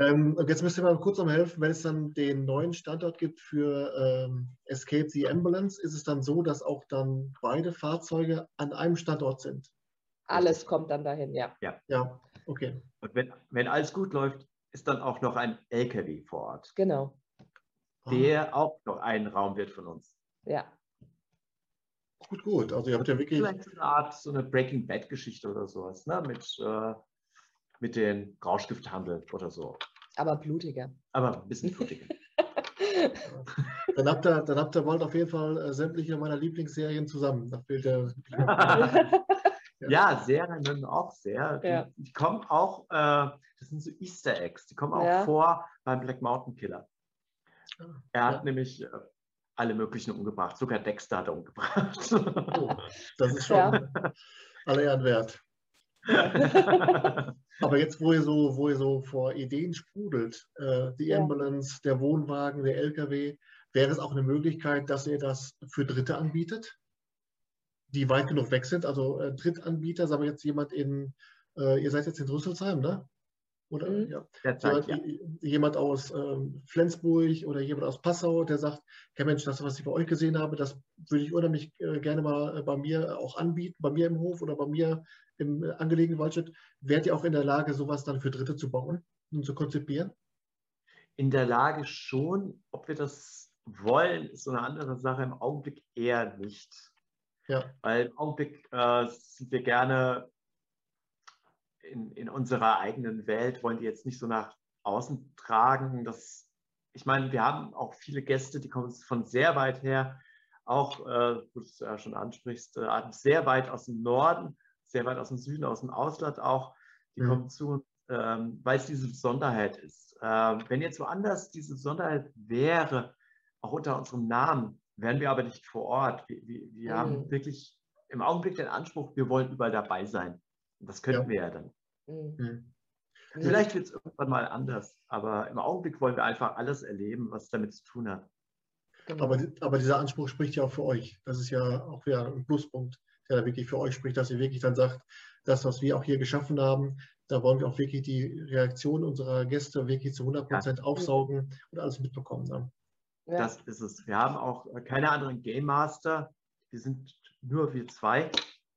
ähm, jetzt müsst ihr mal kurz noch helfen, wenn es dann den neuen Standort gibt für ähm, Escape the Ambulance, ist es dann so, dass auch dann beide Fahrzeuge an einem Standort sind? Alles kommt dann dahin, ja. Ja, ja okay. Und wenn, wenn alles gut läuft, ist dann auch noch ein LKW vor Ort. Genau. Der auch noch ein Raum wird von uns. Ja. Gut, gut. Also ihr habt ja wirklich. Vielleicht so eine Art, so eine Breaking Bad-Geschichte oder sowas, ne? Mit, äh, mit den Rauschgifthandel oder so. Aber blutiger. Aber ein bisschen blutiger. *laughs* dann, habt ihr, dann habt ihr bald auf jeden Fall äh, sämtliche meiner Lieblingsserien zusammen. Da fehlt der. *laughs* ja, Serien auch sehr. Die, ja. die kommen auch, äh, das sind so Easter Eggs, die kommen auch ja. vor beim Black Mountain Killer. Ah, er hat ja. nämlich äh, alle möglichen umgebracht, sogar Dexter hat er umgebracht. Oh, *laughs* das ist schon alle Ehren wert. *laughs* Aber jetzt, wo ihr so, wo ihr so vor Ideen sprudelt, äh, die Ambulance, der Wohnwagen, der LKW, wäre es auch eine Möglichkeit, dass ihr das für Dritte anbietet? die weit genug weg sind. Also äh, Drittanbieter, sagen wir jetzt jemand in, äh, ihr seid jetzt in Rüsselsheim, ne? Oder mhm. ja. Zeit, ja. jemand aus ähm, Flensburg oder jemand aus Passau, der sagt, ja Mensch, das, was ich bei euch gesehen habe, das würde ich unheimlich äh, gerne mal äh, bei mir auch anbieten, bei mir im Hof oder bei mir im äh, angelegenen Waldstück. Wärt ihr auch in der Lage, sowas dann für Dritte zu bauen und zu konzipieren? In der Lage schon. Ob wir das wollen, ist so eine andere Sache. Im Augenblick eher nicht. Ja. Weil im Augenblick äh, sind wir gerne in, in unserer eigenen Welt, wollen die jetzt nicht so nach außen tragen. Das, ich meine, wir haben auch viele Gäste, die kommen von sehr weit her, auch, äh, wo du es ja schon ansprichst, äh, sehr weit aus dem Norden, sehr weit aus dem Süden, aus dem Ausland auch, die mhm. kommen zu uns, ähm, weil es diese Besonderheit ist. Ähm, wenn jetzt woanders diese Besonderheit wäre, auch unter unserem Namen, wären wir aber nicht vor Ort. Wir, wir, wir mhm. haben wirklich im Augenblick den Anspruch, wir wollen überall dabei sein. Das könnten ja. wir ja dann. Mhm. mhm. Vielleicht wird es irgendwann mal anders, aber im Augenblick wollen wir einfach alles erleben, was damit zu tun hat. Genau. Aber, aber dieser Anspruch spricht ja auch für euch. Das ist ja auch wieder ein Pluspunkt, der da wirklich für euch spricht, dass ihr wirklich dann sagt, das, was wir auch hier geschaffen haben, da wollen wir auch wirklich die Reaktion unserer Gäste wirklich zu 100 Prozent ja. aufsaugen und alles mitbekommen. Ne? Ja. Das ist es. Wir haben auch äh, keine anderen Game Master. Wir sind nur wir zwei.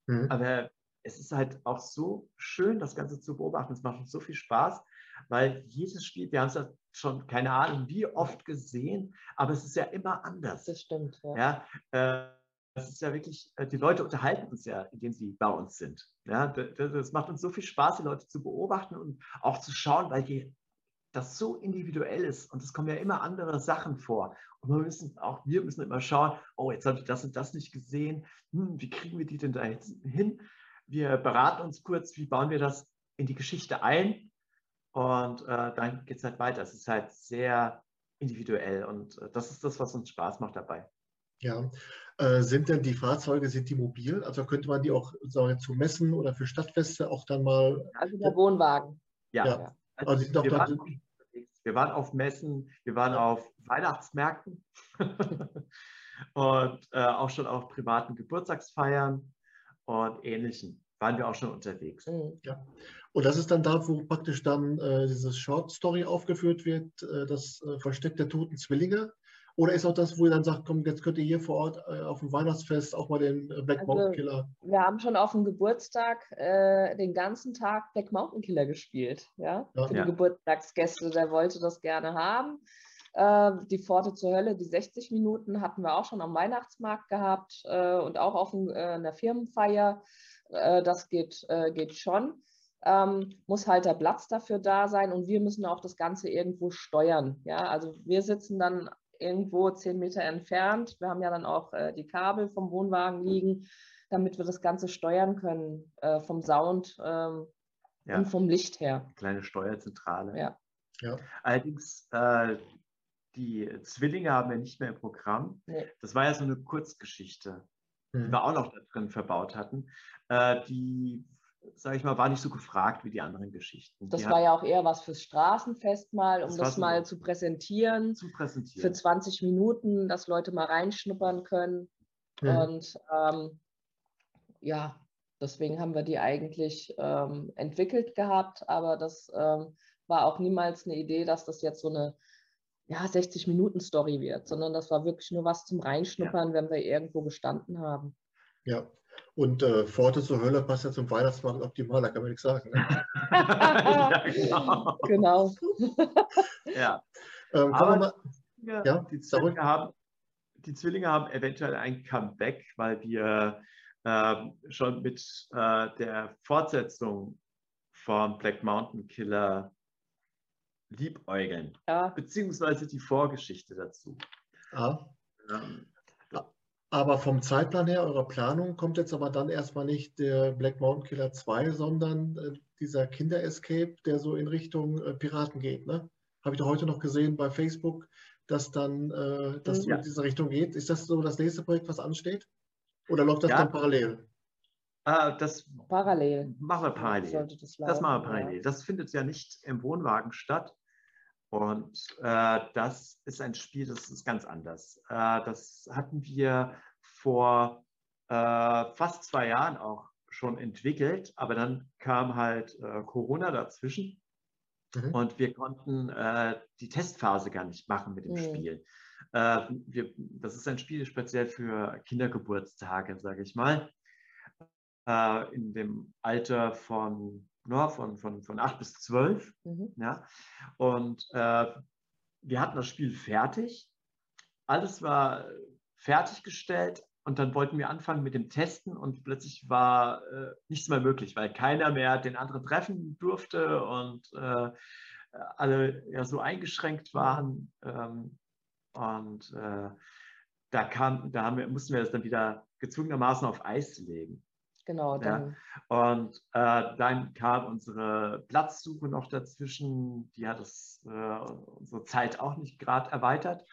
Mhm. Aber es ist halt auch so schön, das Ganze zu beobachten. Es macht uns so viel Spaß, weil jedes Spiel, wir haben es ja schon keine Ahnung wie oft gesehen, aber es ist ja immer anders. Das stimmt. Ja. ja äh, das ist ja wirklich, äh, die Leute unterhalten uns ja, indem sie bei uns sind. Ja, das macht uns so viel Spaß, die Leute zu beobachten und auch zu schauen, weil je das so individuell ist und es kommen ja immer andere Sachen vor. Und wir müssen auch wir müssen immer schauen, oh, jetzt habe ich das und das nicht gesehen. Hm, wie kriegen wir die denn da jetzt hin? Wir beraten uns kurz, wie bauen wir das in die Geschichte ein? Und äh, dann geht es halt weiter. Es ist halt sehr individuell und äh, das ist das, was uns Spaß macht dabei. Ja, äh, sind denn die Fahrzeuge, sind die mobil? Also könnte man die auch sagen, zu messen oder für Stadtfeste auch dann mal. Also der Wohnwagen. ja. ja. Also wir, waren, wir, waren, auf Messen, wir waren auf Weihnachtsmärkten *laughs* und äh, auch schon auf privaten Geburtstagsfeiern und Ähnlichem waren wir auch schon unterwegs. Mhm. Ja. Und das ist dann da, wo praktisch dann äh, dieses Short Story aufgeführt wird, äh, das äh, Versteck der toten Zwillinge. Oder ist auch das, wo ihr dann sagt, komm, jetzt könnt ihr hier vor Ort äh, auf dem Weihnachtsfest auch mal den äh, Black also, Mountain Killer. Wir haben schon auf dem Geburtstag äh, den ganzen Tag Black Mountain Killer gespielt. Ja? ja. Für die ja. Geburtstagsgäste, der wollte das gerne haben. Äh, die Pforte zur Hölle, die 60 Minuten hatten wir auch schon am Weihnachtsmarkt gehabt äh, und auch auf ein, einer äh, das geht, geht schon. Ähm, muss halt der Platz dafür da sein und wir müssen auch das Ganze irgendwo steuern. Ja, also wir sitzen dann irgendwo zehn Meter entfernt. Wir haben ja dann auch äh, die Kabel vom Wohnwagen liegen. damit wir das Ganze steuern können, äh, vom Sound ähm, ja. und vom Licht her. Kleine Steuerzentrale. Ja. ja. Allerdings, äh, die Zwillinge haben wir nicht mehr im Programm. Nee. Das war ja so eine Kurzgeschichte. Die wir auch noch da drin verbaut hatten. Äh, die sage ich mal, war nicht so gefragt wie die anderen Geschichten. Das die war ja auch eher was fürs Straßenfest mal, um das, das mal zu präsentieren. Zu präsentieren. Für 20 Minuten, dass Leute mal reinschnuppern können. Mhm. Und ähm, ja, deswegen haben wir die eigentlich ähm, entwickelt gehabt, aber das ähm, war auch niemals eine Idee, dass das jetzt so eine ja, 60-Minuten-Story wird, sondern das war wirklich nur was zum Reinschnuppern, ja. wenn wir irgendwo gestanden haben. Ja, und äh, Pforte zur Hölle passt ja zum Weihnachtsmarkt optimal, da kann man nichts sagen. Ne? ja, genau. *laughs* *laughs* genau. ja. *laughs* Ähm, Aber mal, ja, ja, die, Zwillinge haben, die Zwillinge haben eventuell ein Comeback, weil wir äh, schon mit äh, der Fortsetzung von Black Mountain Killer liebäugeln, ja. beziehungsweise die Vorgeschichte dazu. Ja. Ähm, aber vom Zeitplan her, eurer Planung, kommt jetzt aber dann erstmal nicht der Black Mountain Killer 2, sondern äh, dieser Kinder-Escape, der so in Richtung äh, Piraten geht. Ne? Habe ich doch heute noch gesehen bei Facebook, dass dann äh, das ja. in diese Richtung geht. Ist das so das nächste Projekt, was ansteht? Oder läuft das ja. dann parallel? Äh, das parallel. Machen wir parallel. Das, das, machen wir parallel. Ja. Das findet ja nicht im Wohnwagen statt. Und äh, das ist ein Spiel, das ist ganz anders. Äh, das hatten wir vor äh, fast zwei Jahren auch schon entwickelt, aber dann kam halt äh, Corona dazwischen mhm. und wir konnten äh, die Testphase gar nicht machen mit dem mhm. Spiel. Äh, wir, das ist ein Spiel speziell für Kindergeburtstage, sage ich mal, in dem Alter von ja, von, von, von 8 bis 12. Mhm. Ja. Und äh, wir hatten das Spiel fertig. Alles war fertiggestellt und dann wollten wir anfangen mit dem Testen und plötzlich war äh, nichts mehr möglich, weil keiner mehr den anderen treffen durfte und äh, alle ja so eingeschränkt waren. Ähm, und äh, da, kam, da haben wir, mussten wir das dann wieder gezwungenermaßen auf Eis legen. Genau. Dann. Ja. Und äh, dann kam unsere Platzsuche noch dazwischen. Die hat es, äh, unsere Zeit auch nicht gerade erweitert.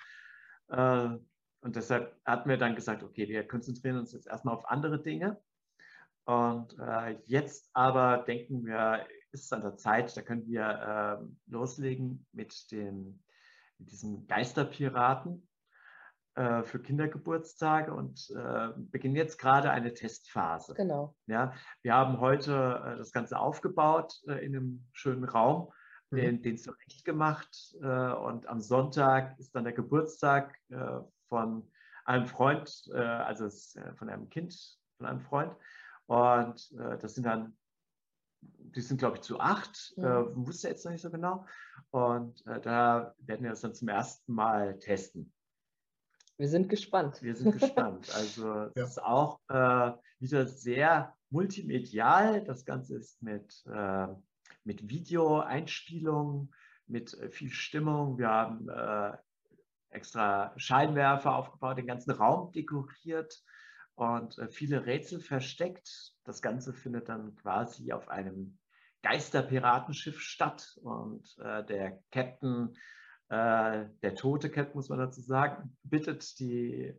Äh, und deshalb hatten wir dann gesagt, okay, wir konzentrieren uns jetzt erstmal auf andere Dinge. Und äh, jetzt aber denken wir, ist es an der Zeit, da können wir ähm, loslegen mit, dem, mit diesem Geisterpiraten äh, für Kindergeburtstage und äh, beginnen jetzt gerade eine Testphase. Genau. Ja, wir haben heute äh, das Ganze aufgebaut äh, in einem schönen Raum, mhm. den, den zurecht gemacht und am Sonntag ist dann der Geburtstag von einem Freund, also von einem Kind, von einem Freund und das sind dann die sind, glaube ich, zu acht, mhm. äh, wusste jetzt noch nicht so genau. Und äh, da werden wir das dann zum ersten Mal testen. Wir sind gespannt. Wir sind gespannt. *laughs* Also es ja. ist auch äh, wieder sehr multimedial. Das Ganze ist mit, äh, mit Videoeinspielung, mit äh, viel Stimmung. Wir haben äh, extra Scheinwerfer aufgebaut, den ganzen Raum dekoriert und äh, viele Rätsel versteckt. Das Ganze findet dann quasi auf einem Geisterpiratenschiff statt und äh, der Captain äh, der tote Cat, muss man dazu sagen, bittet die,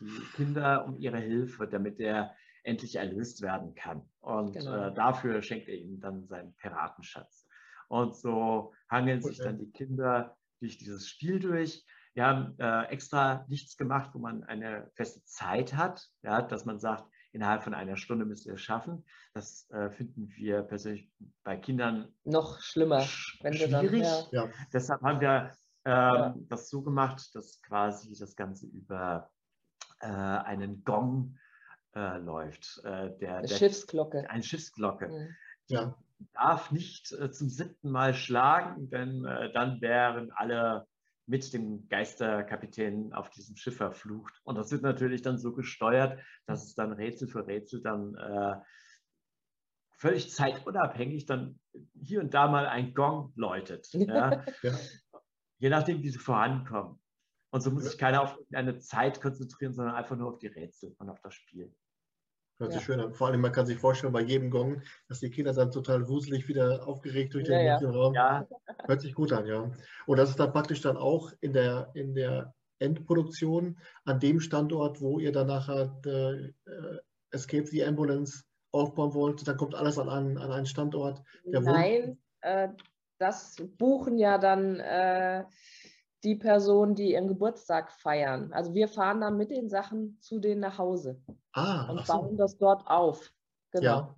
die Kinder um ihre Hilfe, damit er endlich erlöst werden kann. Und genau. äh, dafür schenkt er ihnen dann seinen Piratenschatz. Und so hangeln sich dann die Kinder durch dieses Spiel durch. Wir haben äh, extra nichts gemacht, wo man eine feste Zeit hat, ja, dass man sagt, innerhalb von einer Stunde müsst ihr es schaffen. Das äh, finden wir persönlich bei Kindern noch schlimmer, wenn sie dann, ja. ja. Deshalb haben wir ähm, ja. das so gemacht, dass quasi das Ganze über äh, einen Gong äh, läuft. Äh, der, eine der, Schiffsglocke. Eine Schiffsglocke. Mhm. Ja. Darf nicht äh, zum siebten Mal schlagen, denn äh, dann wären alle mit dem Geisterkapitän auf diesem Schiff verflucht. Und das wird natürlich dann so gesteuert, dass es dann Rätsel für Rätsel dann äh, völlig zeitunabhängig dann hier und da mal ein Gong läutet. *laughs* Ja? ja. Je nachdem, wie sie vorankommen. Und so muss sich keiner auf eine Zeit konzentrieren, sondern einfach nur auf die Rätsel und auf das Spiel. Hört sich schön an. Vor allem, man kann sich vorstellen, bei jedem Gong, dass die Kinder dann total wuselig wieder aufgeregt durch den, ja, ja. Raum. Ja. Hört sich gut an, ja. Und das ist dann praktisch dann auch in der, in der Endproduktion an dem Standort, wo ihr dann nachher äh, Escape the Ambulance aufbauen wollt. Dann kommt alles an, an, an einen Standort. Nein, äh, das buchen ja dann äh, die Personen, die ihren Geburtstag feiern. Also wir fahren dann mit den Sachen zu denen nach Hause ah, und bauen so. das dort auf. Genau. Ja.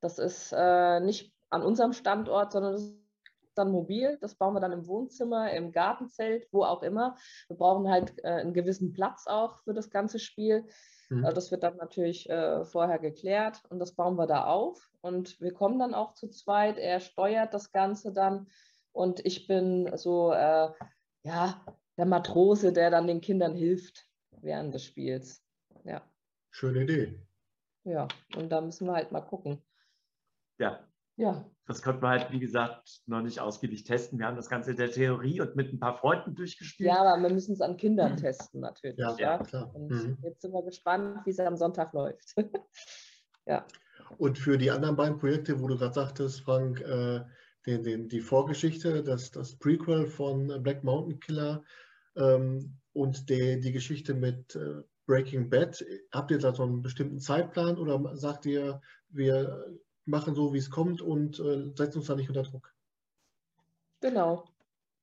Das ist äh, nicht an unserem Standort, sondern das ist dann mobil. Das bauen wir dann im Wohnzimmer, im Gartenzelt, wo auch immer. Wir brauchen halt äh, einen gewissen Platz auch für das ganze Spiel. Mhm. Also das wird dann natürlich äh, vorher geklärt und das bauen wir da auf. Und wir kommen dann auch zu zweit. Er steuert das Ganze dann und ich bin so äh, ja, der Matrose, der dann den Kindern hilft während des Spiels. Ja. Schöne Idee. Ja, und da müssen wir halt mal gucken. Ja. Ja. Das konnte man halt, wie gesagt, noch nicht ausgiebig testen. Wir haben das Ganze in der Theorie und mit ein paar Freunden durchgespielt. Ja, aber wir müssen es an Kindern testen, natürlich. Ja, ja. klar. Und mhm. jetzt sind wir gespannt, wie es am Sonntag läuft. *laughs* ja. Und für die anderen beiden Projekte, wo du gerade sagtest, Frank, äh, den, den, die Vorgeschichte, das, das Prequel von Black Mountain Killer ähm, und die, die Geschichte mit äh, Breaking Bad. Habt ihr da so einen bestimmten Zeitplan oder sagt ihr, wir machen so, wie es kommt und äh, setzen uns da nicht unter Druck? Genau.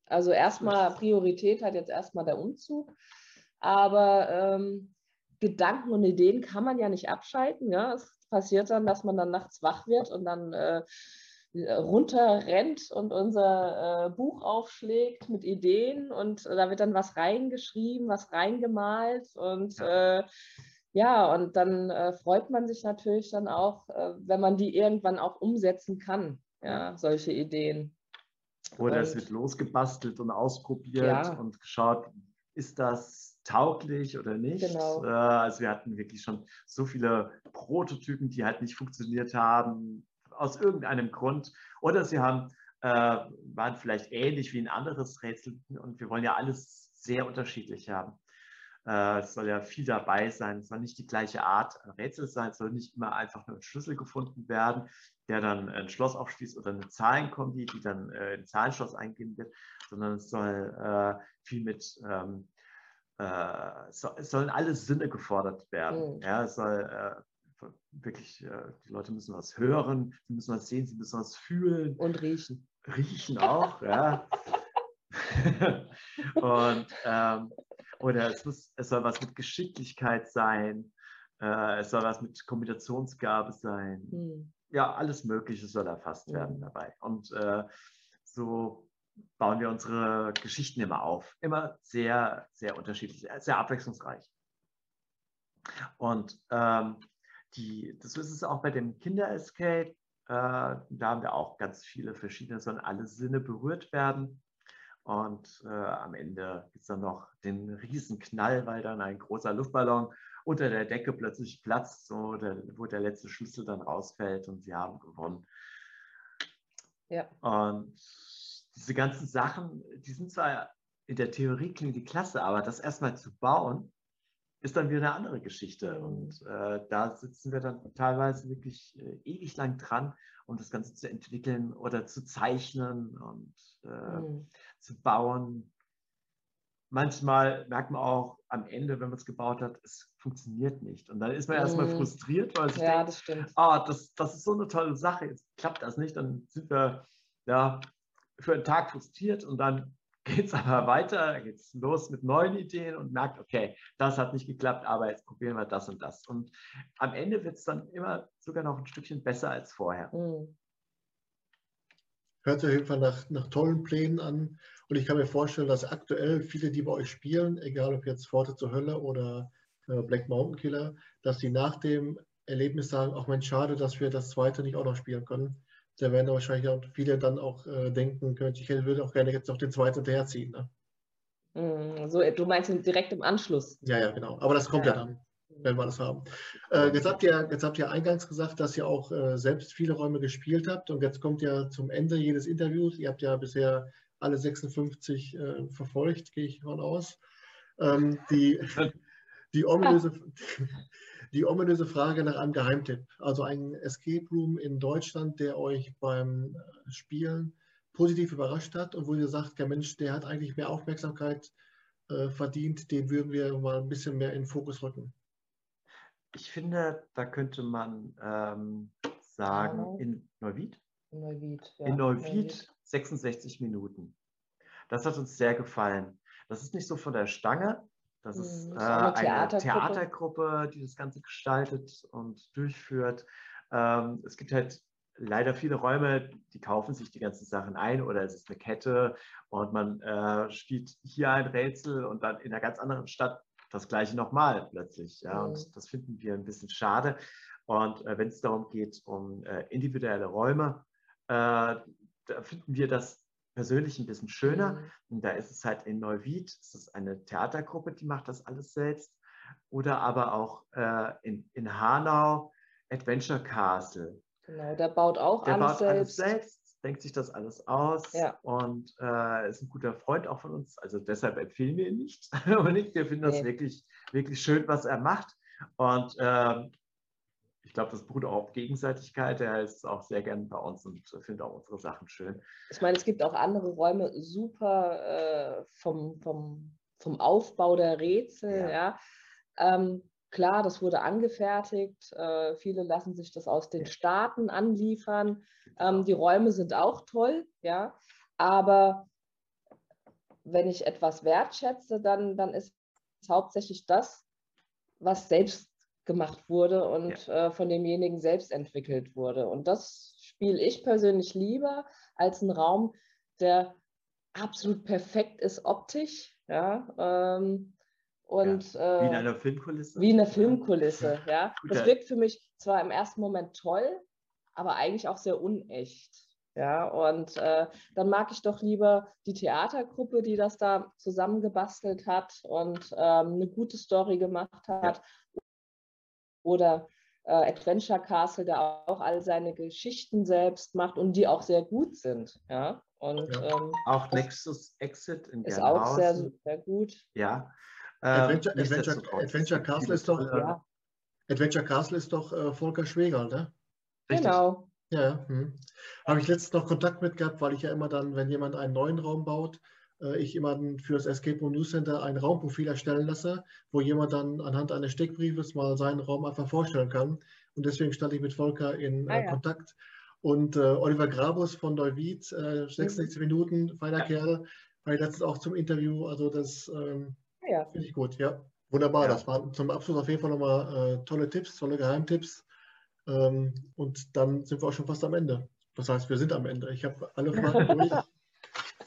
Also erstmal Priorität hat jetzt erstmal der Umzug, aber ähm, Gedanken und Ideen kann man ja nicht abschalten. Ja? Es passiert dann, dass man dann nachts wach wird und dann äh, äh, runterrennt und unser äh, Buch aufschlägt mit Ideen und da wird dann was reingeschrieben, was reingemalt und ja, äh, ja und dann äh, freut man sich natürlich dann auch, äh, wenn man die irgendwann auch umsetzen kann, ja, solche Ideen. Oder und, es wird losgebastelt und ausprobiert ja. und geschaut, ist das tauglich oder nicht. Genau. Äh, also wir hatten wirklich schon so viele Prototypen, die halt nicht funktioniert haben, aus irgendeinem Grund. Oder sie haben, äh, waren vielleicht ähnlich wie ein anderes Rätsel und wir wollen ja alles sehr unterschiedlich haben. Äh, es soll ja viel dabei sein, es soll nicht die gleiche Art Rätsel sein, es soll nicht immer einfach nur ein Schlüssel gefunden werden, der dann ein Schloss aufschließt oder eine Zahlenkombi, die dann äh, ein Zahlenschloss eingeben wird, sondern es soll äh, viel mit ähm, äh, es sollen alle Sinne gefordert werden. Mhm. Ja, es soll äh, wirklich, äh, die Leute müssen was hören, sie müssen was sehen, sie müssen was fühlen. Und riechen. Riechen auch, ja. *laughs* und, ähm, oder es, muss, es soll was mit Geschicklichkeit sein, äh, es soll was mit Kombinationsgabe sein. Hm. Ja, alles Mögliche soll erfasst hm. werden dabei. Und äh, so bauen wir unsere Geschichten immer auf. Immer sehr, sehr unterschiedlich, sehr abwechslungsreich. Und ähm, die, das ist es auch bei dem Kinder-Escape. Äh, da haben wir auch ganz viele verschiedene, sollen alle Sinne berührt werden. Und äh, am Ende gibt es dann noch den Riesenknall, weil dann ein großer Luftballon unter der Decke plötzlich platzt, so der, wo der letzte Schlüssel dann rausfällt und sie haben gewonnen. Ja. Und diese ganzen Sachen, die sind zwar in der Theorie klingen die klasse, aber das erstmal zu bauen, ist dann wieder eine andere Geschichte. Und äh, da sitzen wir dann teilweise wirklich äh, ewig lang dran, um das Ganze zu entwickeln oder zu zeichnen und äh, mhm. zu bauen. Manchmal merkt man auch am Ende, wenn man es gebaut hat, es funktioniert nicht. Und dann ist man mhm. erstmal frustriert, weil sich ja, denkt, das, ah, das, das ist so eine tolle Sache, jetzt klappt das nicht. Dann sind wir ja, für einen Tag frustriert und dann geht es aber weiter, geht es los mit neuen Ideen und merkt, okay, das hat nicht geklappt, aber jetzt probieren wir das und das. Und am Ende wird es dann immer sogar noch ein Stückchen besser als vorher. Mhm. Hört sich auf jeden Fall nach, nach tollen Plänen an. Und ich kann mir vorstellen, dass aktuell viele, die bei euch spielen, egal ob jetzt Pforte zur Hölle oder äh, Black Mountain Killer, dass die nach dem Erlebnis sagen, auch Mensch, schade, dass wir das zweite nicht auch noch spielen können da werden wahrscheinlich auch viele dann auch äh, denken, ich würde auch gerne jetzt noch den zweiten hinterherziehen. Ne? Mm, so, du meinst direkt im Anschluss? Ja, ja, genau. Aber das kommt ja, ja dann, wenn wir das haben. Äh, jetzt, habt ihr, jetzt habt ihr eingangs gesagt, dass ihr auch äh, selbst viele Räume gespielt habt und jetzt kommt ja zum Ende jedes Interviews. Ihr habt ja bisher alle 56 äh, verfolgt, gehe ich davon aus. Ähm, die, *laughs* Die ominöse, *laughs* die ominöse Frage nach einem Geheimtipp. Also ein Escape Room in Deutschland, der euch beim äh, Spielen positiv überrascht hat und wo ihr sagt, der Mensch, der hat eigentlich mehr Aufmerksamkeit äh, verdient, den würden wir mal ein bisschen mehr in den Fokus rücken. Ich finde, da könnte man ähm, sagen, in Neuwied. Neuwied, ja. In Neuwied, Neuwied 66 Minuten. Das hat uns sehr gefallen. Das ist nicht so von der Stange. Das ist, hm, äh, eine, Theatergruppe. Theatergruppe, die das Ganze gestaltet und durchführt. Ähm, es gibt halt leider viele Räume, die kaufen sich die ganzen Sachen ein oder es ist eine Kette und man äh, spielt hier ein Rätsel und dann in einer ganz anderen Stadt das gleiche nochmal plötzlich. Ja, mhm. und das finden wir ein bisschen schade. Und äh, wenn es darum geht, um äh, individuelle Räume, äh, da finden wir das persönlich ein bisschen schöner. Mhm. Und da ist es halt in Neuwied, es ist eine Theatergruppe, die macht das alles selbst. Oder aber auch äh, in, in Hanau Adventure Castle. Genau, der baut auch der alles, baut selbst. alles selbst. Denkt sich das alles aus ja. und äh, ist ein guter Freund auch von uns. Also deshalb empfehlen wir ihn nicht. *laughs* Aber nicht, wir finden nee. das wirklich, wirklich schön, was er macht. Und ähm, ich glaube, das beruht auch auf Gegenseitigkeit. Er ist auch sehr gern bei uns und findet auch unsere Sachen schön. Ich meine, es gibt auch andere Räume, super äh, vom, vom, vom Aufbau der Rätsel. Ja. ja. Ähm, klar, das wurde angefertigt. Äh, viele lassen sich das aus den Staaten anliefern. Ähm, die Räume sind auch toll, ja. Aber wenn ich etwas wertschätze, dann, dann ist es hauptsächlich das, was selbst gemacht wurde und ja. äh, von demjenigen selbst entwickelt wurde. Und das spiele ich persönlich lieber als ein Raum, der absolut perfekt ist optisch. Ja, ähm, und, ja, wie in äh, einer Filmkulisse. Wie in einer Filmkulisse, ja. *laughs* Das wirkt für mich zwar im ersten Moment toll, aber eigentlich auch sehr unecht. Ja, und äh, dann mag ich doch lieber die Theatergruppe, die das da zusammengebastelt hat und ähm, eine gute Story gemacht hat, ja oder äh, Adventure Castle, der auch all seine Geschichten selbst macht und die auch sehr gut sind. Ja? Und, ja. Ähm, auch Nexus Exit in Ist auch sehr, sehr gut. Ja. Adventure, ähm, Adventure, Adventure Castle ist doch, ja. Adventure Castle ist doch äh, Volker Schweger, ne? Richtig. Genau. Ja, hm. habe ich letztens noch Kontakt mit gehabt, weil ich ja immer dann, wenn jemand einen neuen Raum baut, äh, ich jemanden für das Escape Room News Center ein Raumprofil erstellen lasse, wo jemand dann anhand eines Steckbriefes mal seinen Raum einfach vorstellen kann. Und deswegen stand ich mit Volker in ah, äh, Kontakt. Und äh, Oliver Grabus von Neuwied, äh, 66 mhm. Minuten, feiner ja. Kerl, war letztens auch zum Interview. Also das ähm, ja. finde ich gut, ja. Wunderbar, ja. das waren zum Abschluss auf jeden Fall nochmal äh, tolle Tipps, tolle Geheimtipps. Ähm, und dann sind wir auch schon fast am Ende. Das heißt, wir sind am Ende. Ich habe alle Fragen *laughs* durch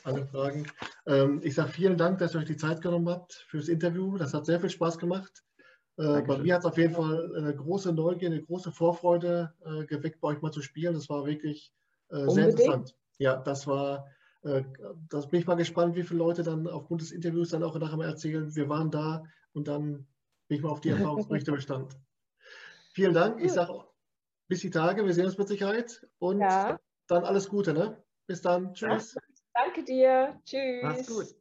alle Fragen. Ähm, ich sage vielen Dank, dass ihr euch die Zeit genommen habt fürs Interview. Das hat sehr viel Spaß gemacht. Äh, bei mir hat es auf jeden Fall eine große Neugier, eine große Vorfreude äh, geweckt, bei euch mal zu spielen. Das war wirklich äh, sehr interessant. Ja, das war, äh, das bin ich mal gespannt, wie viele Leute dann aufgrund des Interviews dann auch nachher mal erzählen, wir waren da und dann bin ich mal auf die *laughs* Erfahrungsberichte bestand. Vielen Dank. Ich sage bis die Tage, wir sehen uns mit Sicherheit und ja. dann alles Gute. Ne? Bis dann. Tschüss. Danke dir. Tschüss. Mach's gut.